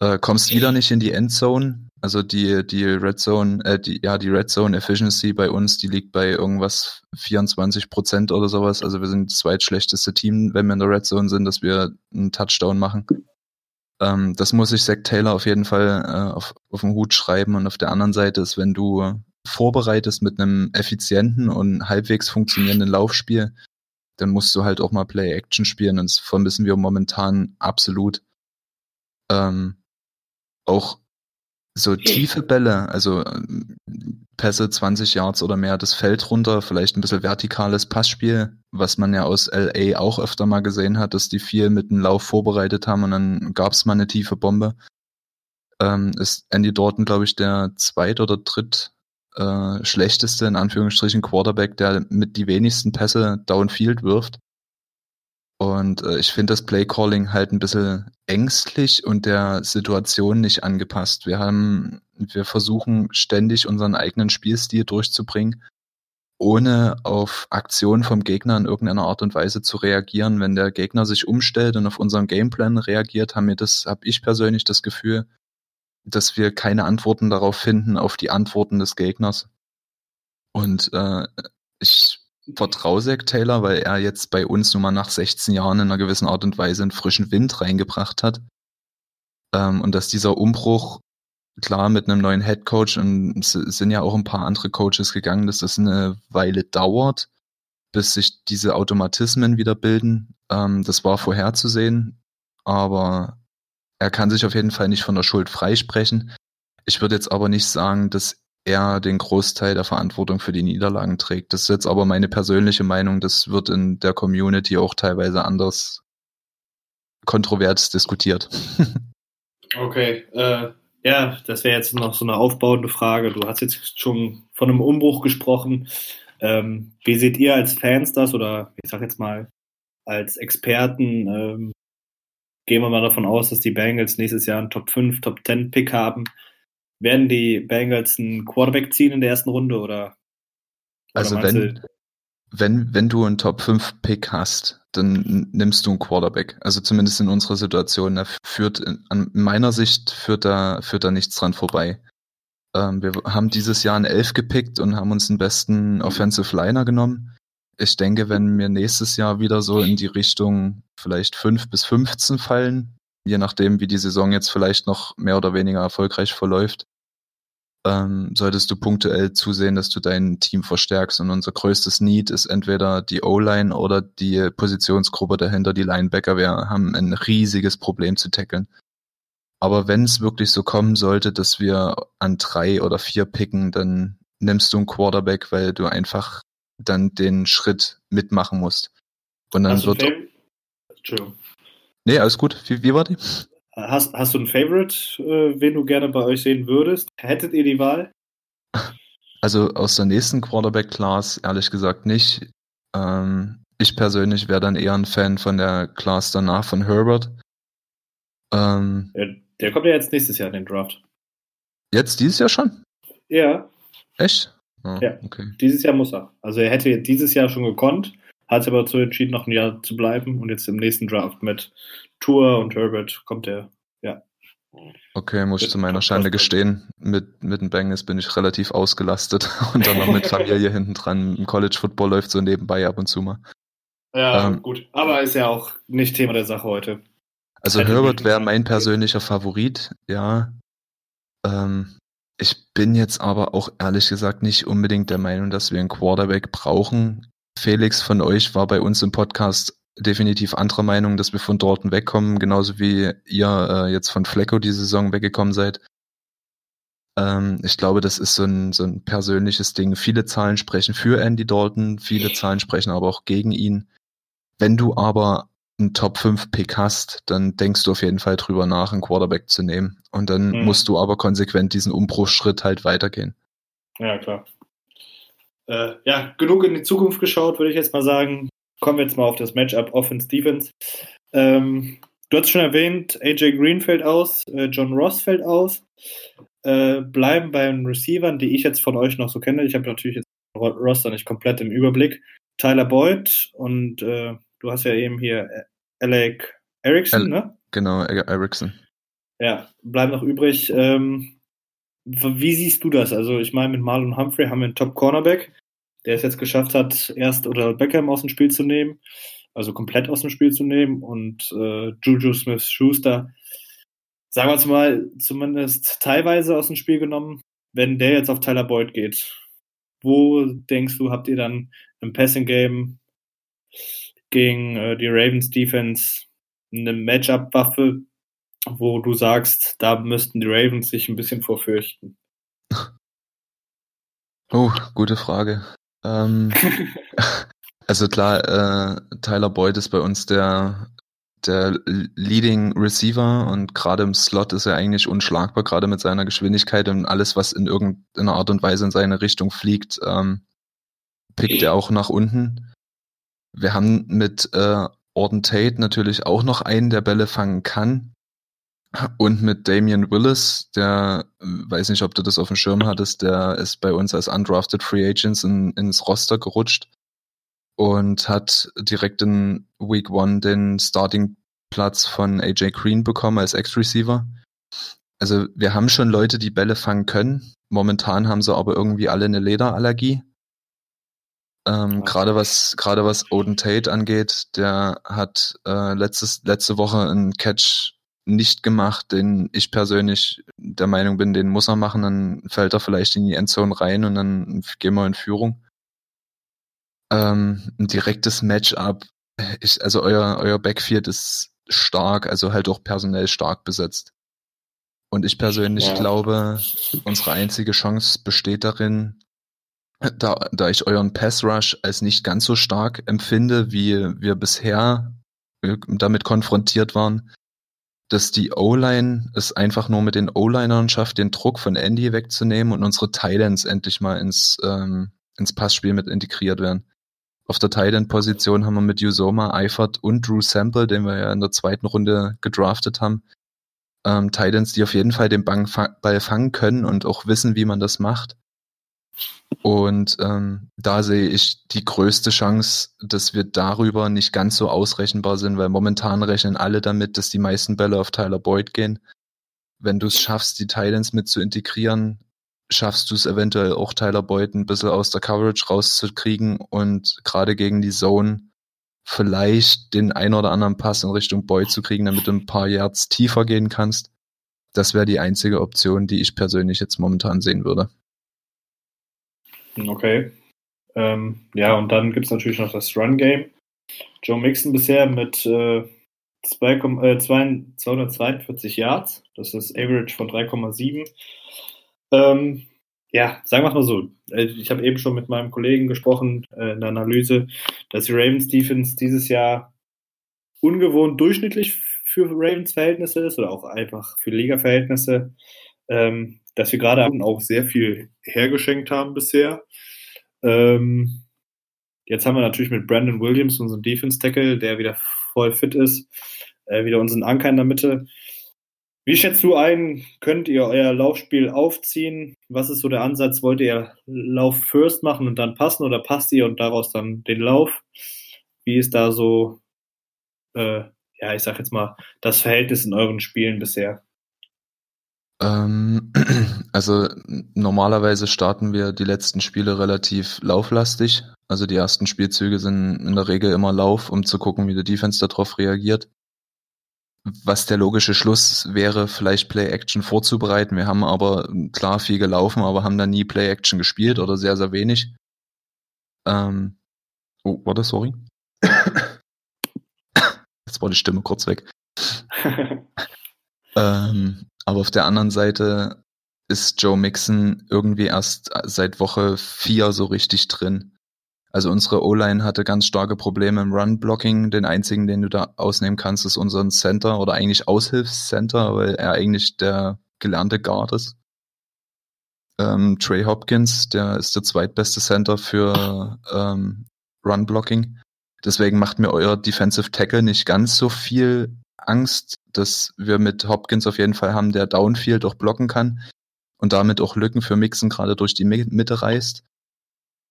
äh, kommst wieder nicht in die Endzone. Also die, die Red Zone, äh, die, ja, die Red Zone Efficiency bei uns, die liegt bei irgendwas 24 Prozent oder sowas. Also wir sind das zweitschlechteste Team, wenn wir in der Red Zone sind, dass wir einen Touchdown machen. Ähm, das muss ich Zach Taylor auf jeden Fall äh, auf, auf den Hut schreiben. Und auf der anderen Seite ist, wenn du vorbereitest mit einem effizienten und halbwegs funktionierenden Laufspiel, dann musst du halt auch mal Play-Action spielen. Und das vermissen wir momentan absolut. Ähm, auch so tiefe Bälle, also ähm, Pässe 20 Yards oder mehr das Feld runter, vielleicht ein bisschen vertikales Passspiel, was man ja aus LA auch öfter mal gesehen hat, dass die viel mit dem Lauf vorbereitet haben und dann gab es mal eine tiefe Bombe. Ähm, ist Andy Dorton, glaube ich, der zweit- oder dritt äh, schlechteste, in Anführungsstrichen, Quarterback, der mit die wenigsten Pässe downfield wirft. Und äh, ich finde das Playcalling halt ein bisschen ängstlich und der Situation nicht angepasst. Wir haben, wir versuchen ständig unseren eigenen Spielstil durchzubringen, ohne auf Aktionen vom Gegner in irgendeiner Art und Weise zu reagieren. Wenn der Gegner sich umstellt und auf unseren Gameplan reagiert, haben wir das, habe ich persönlich das Gefühl, dass wir keine Antworten darauf finden, auf die Antworten des Gegners. Und äh, ich vertraue Zack Taylor, weil er jetzt bei uns nun mal nach 16 Jahren in einer gewissen Art und Weise einen frischen Wind reingebracht hat. Ähm, und dass dieser Umbruch, klar, mit einem neuen Head Coach und es sind ja auch ein paar andere Coaches gegangen, dass das eine Weile dauert, bis sich diese Automatismen wieder bilden. Ähm, das war vorherzusehen, aber er kann sich auf jeden Fall nicht von der Schuld freisprechen. Ich würde jetzt aber nicht sagen, dass er den Großteil der Verantwortung für die Niederlagen trägt. Das ist jetzt aber meine persönliche Meinung. Das wird in der Community auch teilweise anders kontrovers diskutiert. okay, äh, ja, das wäre jetzt noch so eine aufbauende Frage. Du hast jetzt schon von einem Umbruch gesprochen. Ähm, wie seht ihr als Fans das oder ich sag jetzt mal als Experten? Ähm, gehen wir mal davon aus, dass die Bengals nächstes Jahr einen Top 5, Top 10 Pick haben. Werden die Bengals einen Quarterback ziehen in der ersten Runde oder? Also oder wenn, wenn, wenn du einen Top 5 Pick hast, dann nimmst du einen Quarterback. Also zumindest in unserer Situation. Da führt, an meiner Sicht führt da, führt da nichts dran vorbei. Ähm, wir haben dieses Jahr einen Elf gepickt und haben uns den besten Offensive Liner genommen. Ich denke, wenn wir nächstes Jahr wieder so in die Richtung vielleicht 5 bis 15 fallen, je nachdem, wie die Saison jetzt vielleicht noch mehr oder weniger erfolgreich verläuft, ähm, solltest du punktuell zusehen, dass du dein Team verstärkst. Und unser größtes Need ist entweder die O-Line oder die Positionsgruppe dahinter, die Linebacker. Wir haben ein riesiges Problem zu tackeln. Aber wenn es wirklich so kommen sollte, dass wir an drei oder vier picken, dann nimmst du einen Quarterback, weil du einfach dann den Schritt mitmachen musst. Und dann Hast wird. Entschuldigung. Nee, alles gut. Wie, wie war die? Hast, hast du ein Favorite, äh, wen du gerne bei euch sehen würdest? Hättet ihr die Wahl? Also aus der nächsten Quarterback-Class ehrlich gesagt nicht. Ähm, ich persönlich wäre dann eher ein Fan von der Class danach von Herbert. Ähm, der, der kommt ja jetzt nächstes Jahr in den Draft. Jetzt dieses Jahr schon? Ja. Echt? Oh, ja. Okay. Dieses Jahr muss er. Also er hätte dieses Jahr schon gekonnt, hat sich aber dazu entschieden, noch ein Jahr zu bleiben und jetzt im nächsten Draft mit Tour und Herbert kommt er, ja. Okay, muss ich zu meiner Schande gestehen. Mit, mit den Bengals bin ich relativ ausgelastet und dann noch mit Familie hinten dran. Im College Football läuft so nebenbei ab und zu mal. Ja, ähm, gut. Aber ist ja auch nicht Thema der Sache heute. Also Herbert wäre mein persönlicher Favorit, ja. Ähm, Ich bin jetzt aber auch ehrlich gesagt nicht unbedingt der Meinung, dass wir einen Quarterback brauchen. Felix von euch war bei uns im Podcast definitiv anderer Meinung, dass wir von dort wegkommen, genauso wie ihr äh, jetzt von Flecko die Saison weggekommen seid. Ähm, ich glaube, das ist so ein, so ein persönliches Ding. Viele Zahlen sprechen für Andy Dalton, viele Zahlen sprechen aber auch gegen ihn. Wenn du aber einen Top 5 Pick hast, dann denkst du auf jeden Fall drüber nach, einen Quarterback zu nehmen. Und dann mhm. musst du aber konsequent diesen Umbruchsschritt halt weitergehen. Ja, klar. Äh, ja, genug in die Zukunft geschaut, würde ich jetzt mal sagen. Kommen wir jetzt mal auf das Matchup Offense-Defense. Ähm, du hast schon erwähnt, AJ Green fällt aus, äh, John Ross fällt aus. Äh, bleiben bei den Receivern, die ich jetzt von euch noch so kenne. Ich habe natürlich jetzt Roster nicht komplett im Überblick. Tyler Boyd und äh, du hast ja eben hier Alec Erickson, ne? Genau, Erickson. Ja, bleiben noch übrig. Ähm, wie siehst du das? Also, ich meine, mit Marlon Humphrey haben wir einen Top-Cornerback, der es jetzt geschafft hat, erst oder Beckham aus dem Spiel zu nehmen, also komplett aus dem Spiel zu nehmen und äh, Juju Smith-Schuster sagen wir es mal, zumindest teilweise aus dem Spiel genommen. Wenn der jetzt auf Tyler Boyd geht, wo denkst du, habt ihr dann im Passing Game gegen äh, die Ravens Defense eine Matchup-Waffe, wo du sagst, da müssten die Ravens sich ein bisschen vorfürchten? Oh, gute Frage. Ähm, also klar, äh, Tyler Boyd ist bei uns der der Leading Receiver und gerade im Slot ist er eigentlich unschlagbar, gerade mit seiner Geschwindigkeit und alles, was in irgendeiner Art und Weise in seine Richtung fliegt, ähm, pickt er auch nach unten. Wir haben mit äh, Orden Tate natürlich auch noch einen, der Bälle fangen kann. Und mit Damian Willis, der, weiß nicht, ob du das auf dem Schirm hattest, der ist bei uns als undrafted Free Agents in, ins Roster gerutscht und hat direkt in Week One den Starting-Platz von AJ Green bekommen als Ex-Receiver. Also wir haben schon Leute, die Bälle fangen können. Momentan haben sie aber irgendwie alle eine Lederallergie. Ähm, okay. Gerade was gerade was Odin Tate angeht, der hat äh, letztes, letzte Woche einen Catch nicht gemacht, den ich persönlich der Meinung bin, den muss er machen, dann fällt er vielleicht in die Endzone rein und dann gehen wir in Führung ähm, ein direktes Matchup. Ich, also euer, euer Backfield ist stark, also halt auch personell stark besetzt. Und ich persönlich ja. glaube, unsere einzige Chance besteht darin, da, da ich euren Pass Rush als nicht ganz so stark empfinde, wie wir bisher äh, damit konfrontiert waren, dass die O-Line es einfach nur mit den O-Linern schafft, den Druck von Andy wegzunehmen und unsere Titans endlich mal ins, ähm, ins Passspiel mit integriert werden. Auf der Tight-End-Position haben wir mit Usoma, Eifert und Drew Sample, den wir ja in der zweiten Runde gedraftet haben, ähm, Titans, die auf jeden Fall den Ball fangen können und auch wissen, wie man das macht. Und ähm, da sehe ich die größte Chance, dass wir darüber nicht ganz so ausrechenbar sind, weil momentan rechnen alle damit, dass die meisten Bälle auf Tyler Boyd gehen. Wenn du es schaffst, die Titans mit zu integrieren, schaffst du es eventuell auch Tyler Boyd ein bisschen aus der Coverage rauszukriegen und gerade gegen die Zone vielleicht den ein oder anderen Pass in Richtung Boyd zu kriegen, damit du ein paar Yards tiefer gehen kannst. Das wäre die einzige Option, die ich persönlich jetzt momentan sehen würde. Okay. Ähm, ja, und dann gibt es natürlich noch das Run-Game. Joe Mixon bisher mit äh, 2, äh, 242 Yards. Das ist Average von 3,7. Ähm, ja, sagen wir es mal so. Äh, ich habe eben schon mit meinem Kollegen gesprochen äh, in der Analyse, dass die Ravens Defense dieses Jahr ungewohnt durchschnittlich für Ravens Verhältnisse ist oder auch einfach für Liga-Verhältnisse, ähm, dass wir gerade auch sehr viel hergeschenkt haben bisher. Ähm, jetzt haben wir natürlich mit Brandon Williams, unseren Defense-Tackle, der wieder voll fit ist, äh, wieder unseren Anker in der Mitte. Wie schätzt du ein, könnt ihr euer Laufspiel aufziehen? Was ist so der Ansatz? Wollt ihr Lauf first machen und dann passen oder passt ihr und daraus dann den Lauf? Wie ist da so, äh, ja, ich sag jetzt mal, das Verhältnis in euren Spielen bisher? Ähm, also normalerweise starten wir die letzten Spiele relativ lauflastig. Also die ersten Spielzüge sind in der Regel immer Lauf, um zu gucken, wie der Defense darauf reagiert. was der logische Schluss wäre, vielleicht Play-Action vorzubereiten. Wir haben aber klar viel gelaufen, aber haben da nie Play-Action gespielt oder sehr, sehr wenig. Ähm, oh, warte, sorry. Jetzt war die Stimme kurz weg. ähm, aber auf der anderen Seite ist Joe Mixon irgendwie erst seit Woche vier so richtig drin. Also unsere O-Line hatte ganz starke Probleme im Run-Blocking. Den einzigen, den du da ausnehmen kannst, ist unseren Center oder eigentlich Aushilfscenter, weil er eigentlich der gelernte Guard ist. Ähm, Trey Hopkins, der ist der zweitbeste Center für ähm, Run-Blocking. Deswegen macht mir euer Defensive Tackle nicht ganz so viel Angst, dass wir mit Hopkins auf jeden Fall haben, der Downfield auch blocken kann und damit auch Lücken für Mixen gerade durch die Mitte reißt.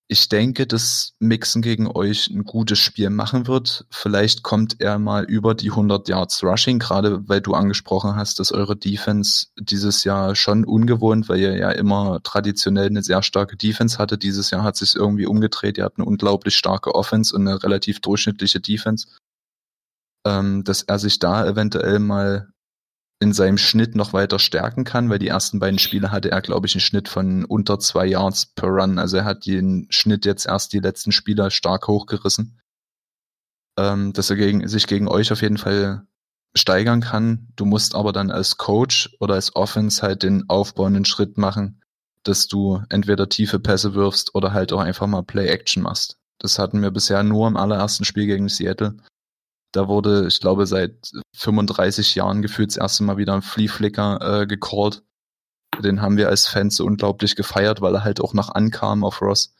Ich denke, dass Mixen gegen euch ein gutes Spiel machen wird. Vielleicht kommt er mal über die 100 Yards Rushing, gerade weil du angesprochen hast, dass eure Defense dieses Jahr schon ungewohnt, weil ihr ja immer traditionell eine sehr starke Defense hatte. Dieses Jahr hat sich irgendwie umgedreht. Ihr habt eine unglaublich starke Offense und eine relativ durchschnittliche Defense. Ähm, dass er sich da eventuell mal in seinem Schnitt noch weiter stärken kann, weil die ersten beiden Spiele hatte er, glaube ich, einen Schnitt von unter zwei Yards per Run. Also er hat den Schnitt jetzt erst die letzten Spieler stark hochgerissen. Ähm, dass er gegen, sich gegen euch auf jeden Fall steigern kann. Du musst aber dann als Coach oder als Offense halt den aufbauenden Schritt machen, dass du entweder tiefe Pässe wirfst oder halt auch einfach mal Play-Action machst. Das hatten wir bisher nur im allerersten Spiel gegen Seattle. Da wurde, ich glaube, seit 35 Jahren gefühlt das erste Mal wieder ein Flea Flicker äh, gecallt. Den haben wir als Fans so unglaublich gefeiert, weil er halt auch noch ankam auf Ross.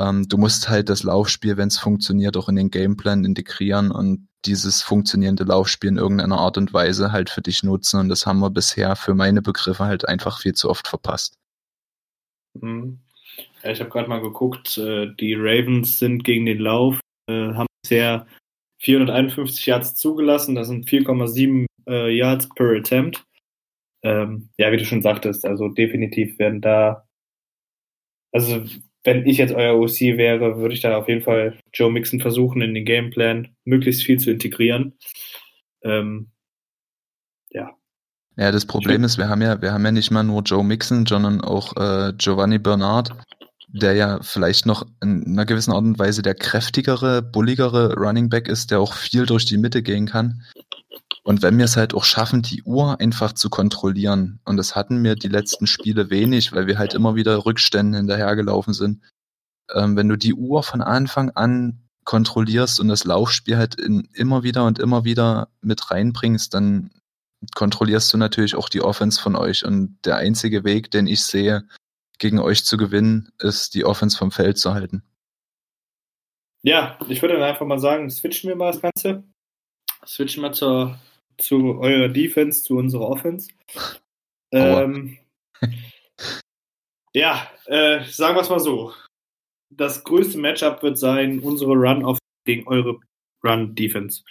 Ähm, du musst halt das Laufspiel, wenn es funktioniert, auch in den Gameplan integrieren und dieses funktionierende Laufspiel in irgendeiner Art und Weise halt für dich nutzen. Und das haben wir bisher für meine Begriffe halt einfach viel zu oft verpasst. Mhm. Ja, ich habe gerade mal geguckt, äh, die Ravens sind gegen den Lauf, äh, haben sehr 451 Yards zugelassen, das sind 4,7 äh, Yards per Attempt. Ähm, ja, wie du schon sagtest, also definitiv werden da, also wenn ich jetzt euer OC wäre, würde ich da auf jeden Fall Joe Mixon versuchen, in den Gameplan möglichst viel zu integrieren. Ähm, ja. Ja, das Problem ist, wir haben ja, wir haben ja nicht mal nur Joe Mixon, sondern auch äh, Giovanni Bernard, der ja vielleicht noch in einer gewissen Art und Weise der kräftigere, bulligere Running Back ist, der auch viel durch die Mitte gehen kann. Und wenn wir es halt auch schaffen, die Uhr einfach zu kontrollieren, und das hatten wir die letzten Spiele wenig, weil wir halt immer wieder Rückständen hinterhergelaufen sind. Ähm, wenn du die Uhr von Anfang an kontrollierst und das Laufspiel halt in, immer wieder und immer wieder mit reinbringst, dann kontrollierst du natürlich auch die Offense von euch. Und der einzige Weg, den ich sehe, gegen euch zu gewinnen, ist die Offense vom Feld zu halten. Ja, ich würde dann einfach mal sagen, switchen wir mal das Ganze. Switchen wir zur, zu eurer Defense, zu unserer Offense. Ähm, ja, äh, sagen wir es mal so. Das größte Matchup wird sein, unsere Run-Off gegen eure Run-Defense.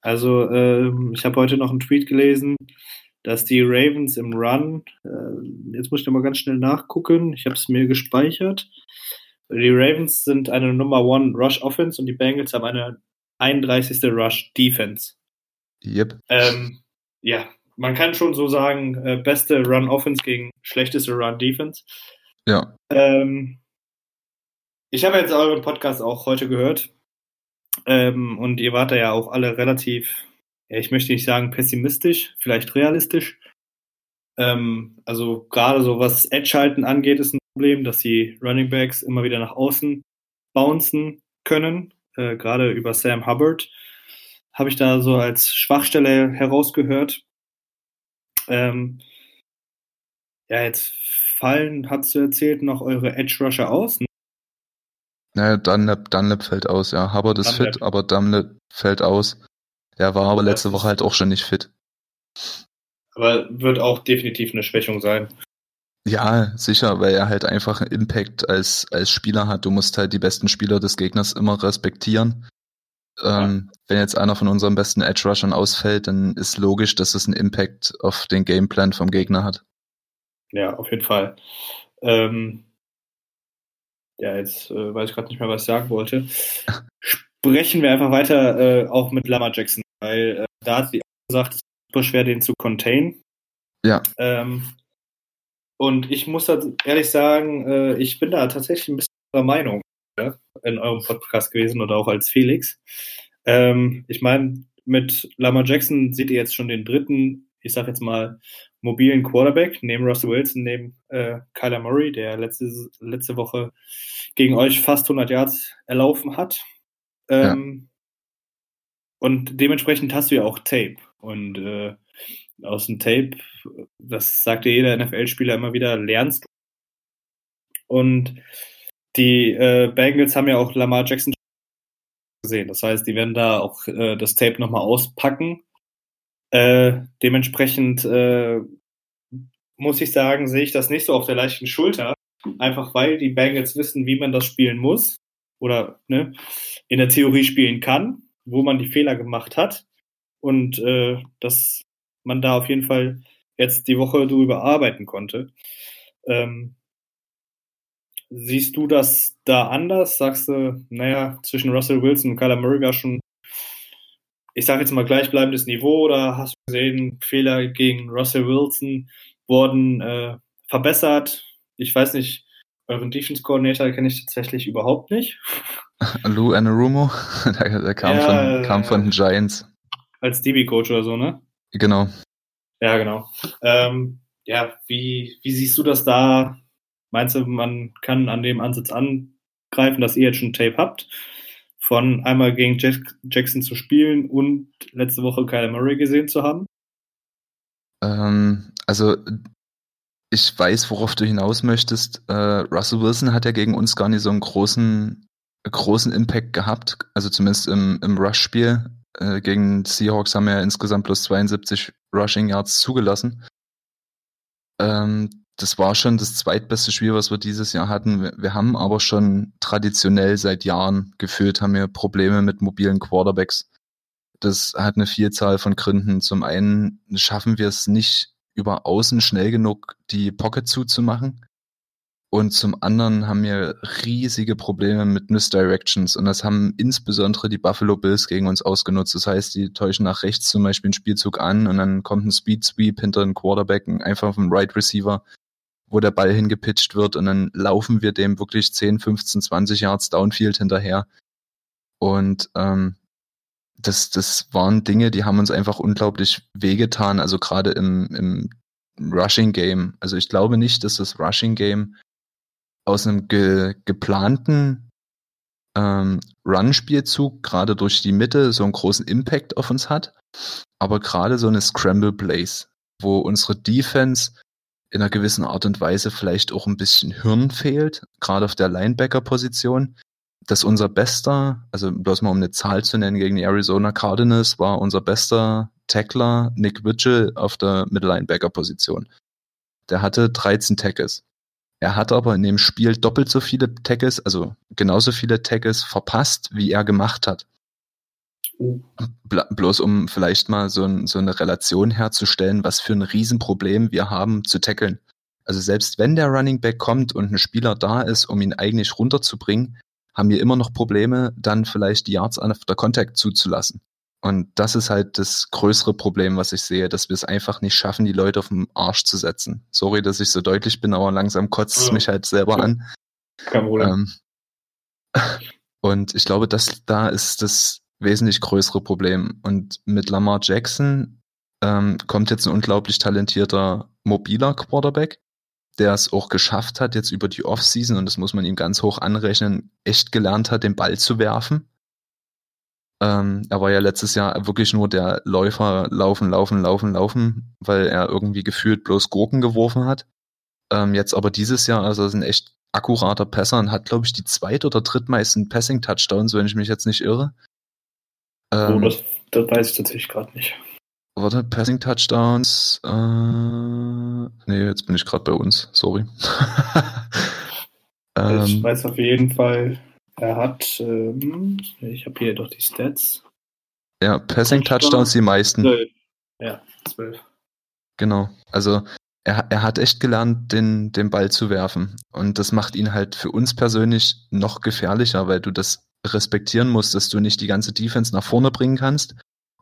Also, ähm, ich habe heute noch einen Tweet gelesen, dass die Ravens im Run, äh, jetzt muss ich nochmal ganz schnell nachgucken, ich habe es mir gespeichert. Die Ravens sind eine Nummer One Rush Offense und die Bengals haben eine 31. Rush Defense. Yep. Ähm, ja, man kann schon so sagen, äh, beste Run Offense gegen schlechteste Run Defense. Ja. Ähm, ich habe jetzt euren Podcast auch heute gehört. Ähm, und ihr wart da ja auch alle relativ ja, ich möchte nicht sagen pessimistisch, vielleicht realistisch. Ähm, also gerade so was Edge-Halten angeht, ist ein Problem, dass die Running Backs immer wieder nach außen bouncen können. Äh, gerade über Sam Hubbard habe ich da so als Schwachstelle herausgehört. Ähm, ja, jetzt fallen, hast du erzählt, noch eure Edge Rusher aus. Ne? Naja, Dunlap, Dunlap fällt aus, ja. Hubbard ist Dunlap. fit, aber Dunlap fällt aus. Der war aber letzte Woche halt auch schon nicht fit. Aber wird auch definitiv eine Schwächung sein. Ja, sicher, weil er halt einfach einen Impact als, als Spieler hat. Du musst halt die besten Spieler des Gegners immer respektieren. Ähm, ja. Wenn jetzt einer von unseren besten Edge Rushern ausfällt, dann ist logisch, dass es einen Impact auf den Gameplan vom Gegner hat. Ja, auf jeden Fall. Ähm, ja, jetzt äh, weiß ich gerade nicht mehr, was ich sagen wollte. Sprechen wir einfach weiter äh, auch mit Lama Jackson weil äh, da hat die gesagt, es ist super schwer, den zu contain. Ja. Ähm, und ich muss da ehrlich sagen, äh, ich bin da tatsächlich ein bisschen der Meinung ja, in eurem Podcast gewesen oder auch als Felix. Ähm, ich meine, mit Lama Jackson seht ihr jetzt schon den dritten, ich sag jetzt mal, mobilen Quarterback, neben Russell Wilson, neben äh, Kyler Murray, der letzte, letzte Woche gegen euch fast 100 Yards erlaufen hat. Ähm, ja. Und dementsprechend hast du ja auch Tape. Und äh, aus dem Tape, das sagt ja jeder NFL-Spieler immer wieder, lernst du. Und die äh, Bengals haben ja auch Lamar Jackson gesehen. Das heißt, die werden da auch äh, das Tape nochmal auspacken. Äh, dementsprechend äh, muss ich sagen, sehe ich das nicht so auf der leichten Schulter. Einfach weil die Bengals wissen, wie man das spielen muss oder ne, in der Theorie spielen kann, wo man die Fehler gemacht hat. Und äh, dass man da auf jeden Fall jetzt die Woche drüber arbeiten konnte. Ähm, Siehst du das da anders? Sagst du, naja, zwischen Russell Wilson und Kyler Murray war schon, ich sage jetzt mal, gleichbleibendes Niveau oder hast du gesehen, Fehler gegen Russell Wilson wurden äh, verbessert? Ich weiß nicht, euren Defense Coordinator kenne ich tatsächlich überhaupt nicht. Lou Anarumo, der, der kam, ja, von, kam von den Giants. Als DB-Coach oder so, ne? Genau. Ja, genau. Ähm, ja, wie, wie siehst du das da? Meinst du, man kann an dem Ansatz angreifen, dass ihr jetzt schon Tape habt, von einmal gegen Jack Jackson zu spielen und letzte Woche Kyler Murray gesehen zu haben? Ähm, also ich weiß, worauf du hinaus möchtest. Äh, Russell Wilson hat ja gegen uns gar nicht so einen großen, großen Impact gehabt. Also zumindest im, im Rush-Spiel. Äh, gegen Seahawks haben wir insgesamt plus 72 Rushing Yards zugelassen. Ähm, das war schon das zweitbeste Spiel, was wir dieses Jahr hatten. Wir, wir haben aber schon traditionell seit Jahren gefühlt, haben wir Probleme mit mobilen Quarterbacks. Das hat eine Vielzahl von Gründen. Zum einen schaffen wir es nicht über außen schnell genug, die Pocket zuzumachen. Und zum anderen haben wir riesige Probleme mit Misdirections. Und das haben insbesondere die Buffalo Bills gegen uns ausgenutzt. Das heißt, die täuschen nach rechts zum Beispiel einen Spielzug an und dann kommt ein Speed Sweep hinter den Quarterback, einfach auf den Right Receiver wo der Ball hingepitcht wird und dann laufen wir dem wirklich 10, 15, 20 Yards Downfield hinterher. Und ähm, das, das waren Dinge, die haben uns einfach unglaublich wehgetan, also gerade im, im Rushing Game. Also ich glaube nicht, dass das Rushing Game aus einem ge geplanten ähm, Run-Spielzug gerade durch die Mitte so einen großen Impact auf uns hat. Aber gerade so eine Scramble Plays, wo unsere Defense in einer gewissen Art und Weise vielleicht auch ein bisschen Hirn fehlt, gerade auf der Linebacker-Position. Dass unser bester, also bloß mal um eine Zahl zu nennen, gegen die Arizona Cardinals war unser bester Tackler Nick Vigil auf der Middle-Linebacker-Position. Der hatte 13 Tackles. Er hat aber in dem Spiel doppelt so viele Tackles, also genauso viele Tackles verpasst, wie er gemacht hat. Bloß um vielleicht mal so, ein, so eine Relation herzustellen, was für ein Riesenproblem wir haben zu tackeln. Also selbst wenn der Running Back kommt und ein Spieler da ist, um ihn eigentlich runterzubringen, haben wir immer noch Probleme, dann vielleicht die Yards auf der Contact zuzulassen. Und das ist halt das größere Problem, was ich sehe, dass wir es einfach nicht schaffen, die Leute auf den Arsch zu setzen. Sorry, dass ich so deutlich bin, aber langsam kotzt es mich halt selber an. Kein Problem. Ähm, und ich glaube, dass da ist das wesentlich größere Problem. Und mit Lamar Jackson ähm, kommt jetzt ein unglaublich talentierter mobiler Quarterback, der es auch geschafft hat, jetzt über die Offseason, und das muss man ihm ganz hoch anrechnen, echt gelernt hat, den Ball zu werfen. Ähm, er war ja letztes Jahr wirklich nur der Läufer, laufen, laufen, laufen, laufen, weil er irgendwie gefühlt bloß Gurken geworfen hat. Ähm, jetzt aber dieses Jahr, also ist ein echt akkurater Passer und hat, glaube ich, die zweit- oder drittmeisten Passing-Touchdowns, wenn ich mich jetzt nicht irre. Ähm, oh, das, das weiß ich tatsächlich gerade nicht. Warte, Passing Touchdowns. Äh, nee, jetzt bin ich gerade bei uns. Sorry. ähm, ich weiß auf jeden Fall, er hat. Ähm, ich habe hier doch die Stats. Ja, Passing Touchdowns, die meisten. 12. Ja, zwölf. Genau. Also er, er hat echt gelernt, den, den Ball zu werfen. Und das macht ihn halt für uns persönlich noch gefährlicher, weil du das respektieren musst, dass du nicht die ganze Defense nach vorne bringen kannst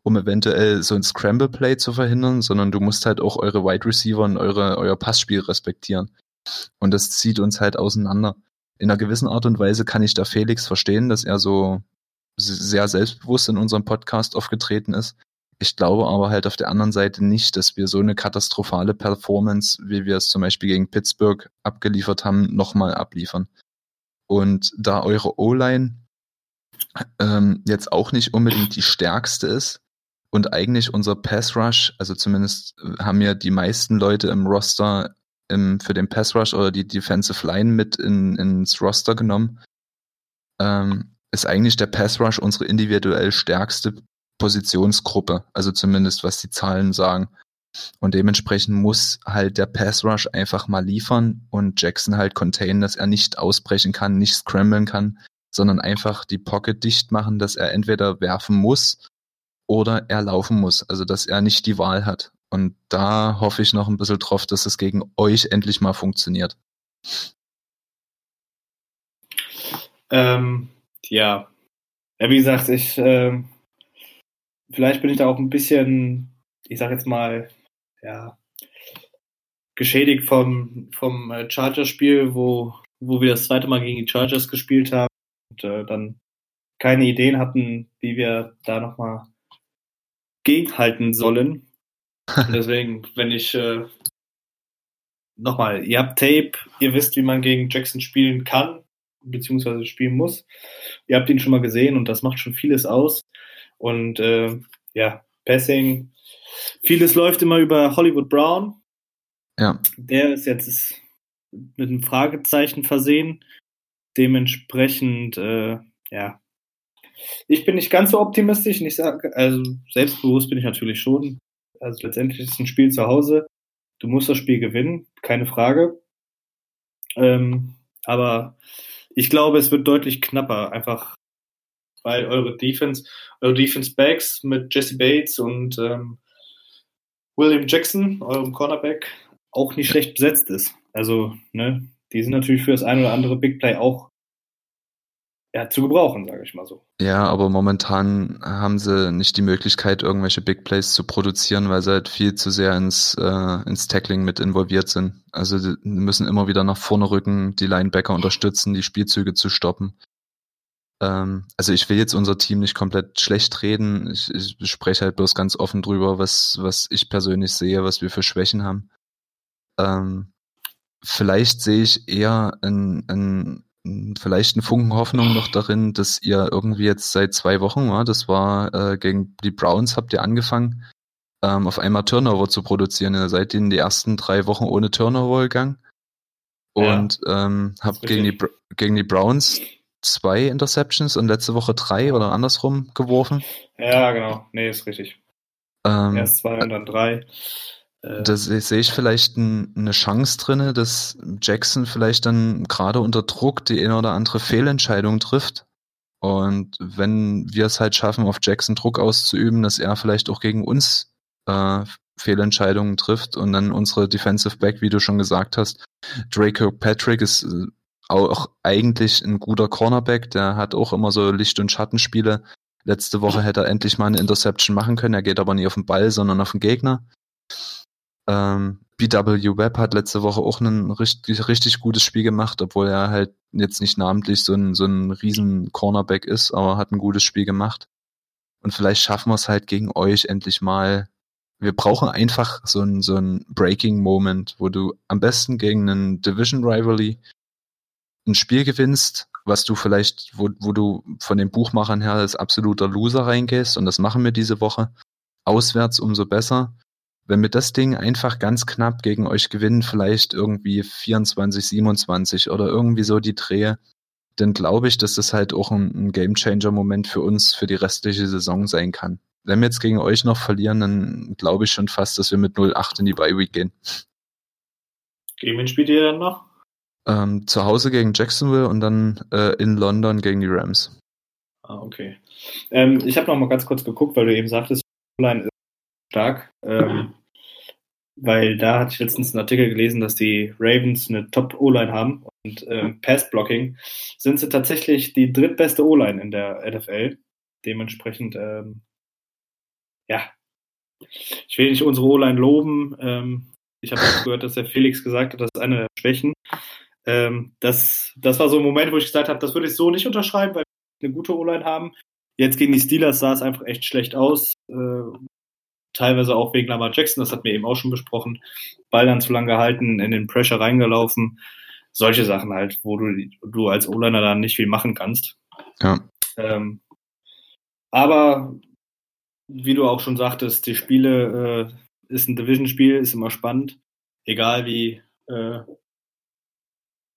um eventuell so ein Scramble Play zu verhindern, sondern du musst halt auch eure Wide Receiver und eure, euer Passspiel respektieren. Und das zieht uns halt auseinander. In einer gewissen Art und Weise kann ich da Felix verstehen, dass er so sehr selbstbewusst in unserem Podcast aufgetreten ist. Ich glaube aber halt auf der anderen Seite nicht, dass wir so eine katastrophale Performance, wie wir es zum Beispiel gegen Pittsburgh abgeliefert haben, nochmal abliefern. Und da eure O-Line ähm, jetzt auch nicht unbedingt die stärkste ist und eigentlich unser Pass Rush, also zumindest haben ja die meisten Leute im Roster im, für den Pass Rush oder die Defensive Line mit in, ins Roster genommen, ähm, ist eigentlich der Pass Rush unsere individuell stärkste Positionsgruppe, also zumindest was die Zahlen sagen. Und dementsprechend muss halt der Pass Rush einfach mal liefern und Jackson halt containen, dass er nicht ausbrechen kann, nicht scramblen kann, sondern einfach die Pocket dicht machen, dass er entweder werfen muss oder er laufen muss, also dass er nicht die Wahl hat. Und da hoffe ich noch ein bisschen drauf, dass es gegen euch endlich mal funktioniert. Ähm, ja. ja, wie gesagt, ich äh, vielleicht bin ich da auch ein bisschen, ich sag jetzt mal, ja, geschädigt vom, vom äh, Chargers-Spiel, wo, wo wir das zweite Mal gegen die Chargers gespielt haben und äh, dann keine Ideen hatten, wie wir da nochmal gegenhalten sollen. Deswegen, wenn ich äh, nochmal, ihr habt Tape, ihr wisst, wie man gegen Jackson spielen kann, beziehungsweise spielen muss. Ihr habt ihn schon mal gesehen und das macht schon vieles aus. Und äh, ja, Passing, vieles läuft immer über Hollywood Brown. Ja. Der ist jetzt mit einem Fragezeichen versehen. Dementsprechend, äh, ja. Ich bin nicht ganz so optimistisch. Ich sage, also selbstbewusst bin ich natürlich schon. Also letztendlich ist es ein Spiel zu Hause. Du musst das Spiel gewinnen, keine Frage. Ähm, aber ich glaube, es wird deutlich knapper, einfach weil eure Defense, eure Defense Backs mit Jesse Bates und ähm, William Jackson, eurem Cornerback, auch nicht schlecht besetzt ist. Also, ne, die sind natürlich für das ein oder andere Big Play auch ja, zu gebrauchen, sage ich mal so. Ja, aber momentan haben sie nicht die Möglichkeit, irgendwelche Big Plays zu produzieren, weil sie halt viel zu sehr ins, äh, ins Tackling mit involviert sind. Also die müssen immer wieder nach vorne rücken, die Linebacker unterstützen, die Spielzüge zu stoppen. Ähm, also ich will jetzt unser Team nicht komplett schlecht reden. Ich, ich spreche halt bloß ganz offen drüber, was, was ich persönlich sehe, was wir für Schwächen haben. Ähm, vielleicht sehe ich eher ein, ein vielleicht ein Funken Hoffnung noch darin, dass ihr irgendwie jetzt seit zwei Wochen, ja, das war äh, gegen die Browns, habt ihr angefangen, ähm, auf einmal Turnover zu produzieren. Ihr seid in die ersten drei Wochen ohne Turnover gegangen und ja, ähm, habt gegen die, gegen die Browns zwei Interceptions und letzte Woche drei oder andersrum geworfen. Ja, genau. Nee, ist richtig. Ähm, Erst zwei und dann drei. Äh, da sehe ich vielleicht ein, eine Chance drinne, dass Jackson vielleicht dann gerade unter Druck die eine oder andere Fehlentscheidung trifft. Und wenn wir es halt schaffen, auf Jackson Druck auszuüben, dass er vielleicht auch gegen uns äh, Fehlentscheidungen trifft und dann unsere Defensive Back, wie du schon gesagt hast, Draco Patrick ist äh, auch eigentlich ein guter Cornerback, der hat auch immer so Licht- und Schattenspiele. Letzte Woche hätte er endlich mal eine Interception machen können, er geht aber nie auf den Ball, sondern auf den Gegner. Ähm, BW Webb hat letzte Woche auch ein richtig, richtig gutes Spiel gemacht, obwohl er halt jetzt nicht namentlich so ein, so ein riesen Cornerback ist, aber hat ein gutes Spiel gemacht. Und vielleicht schaffen wir es halt gegen euch endlich mal. Wir brauchen einfach so ein, so ein Breaking Moment, wo du am besten gegen einen Division Rivalry ein Spiel gewinnst, was du vielleicht, wo, wo du von den Buchmachern her als absoluter Loser reingehst, und das machen wir diese Woche. Auswärts umso besser wenn wir das Ding einfach ganz knapp gegen euch gewinnen, vielleicht irgendwie 24, 27 oder irgendwie so die Drehe, dann glaube ich, dass das halt auch ein, ein Gamechanger-Moment für uns für die restliche Saison sein kann. Wenn wir jetzt gegen euch noch verlieren, dann glaube ich schon fast, dass wir mit 0-8 in die Bye-Week gehen. Gegen wen spielt ihr dann noch? Ähm, zu Hause gegen Jacksonville und dann äh, in London gegen die Rams. Ah, okay. Ähm, ich habe noch mal ganz kurz geguckt, weil du eben sagtest, Online ist stark. Ähm, weil da hatte ich letztens einen Artikel gelesen, dass die Ravens eine Top-O-Line haben und ähm, Pass-Blocking sind sie tatsächlich die drittbeste O-Line in der NFL. Dementsprechend ähm, ja, ich will nicht unsere O-Line loben. Ähm, ich habe gehört, dass der Felix gesagt hat, das ist eine der Schwächen. Ähm, das, das war so ein Moment, wo ich gesagt habe, das würde ich so nicht unterschreiben, weil wir eine gute O-Line haben. Jetzt gegen die Steelers sah es einfach echt schlecht aus. Äh, teilweise auch wegen Lamar Jackson, das hat mir eben auch schon besprochen. Ball dann zu lange gehalten, in den Pressure reingelaufen. Solche Sachen halt, wo du, du als O-Liner dann nicht viel machen kannst. Ja. Ähm, aber wie du auch schon sagtest, die Spiele äh, ist ein Division-Spiel, ist immer spannend. Egal wie äh,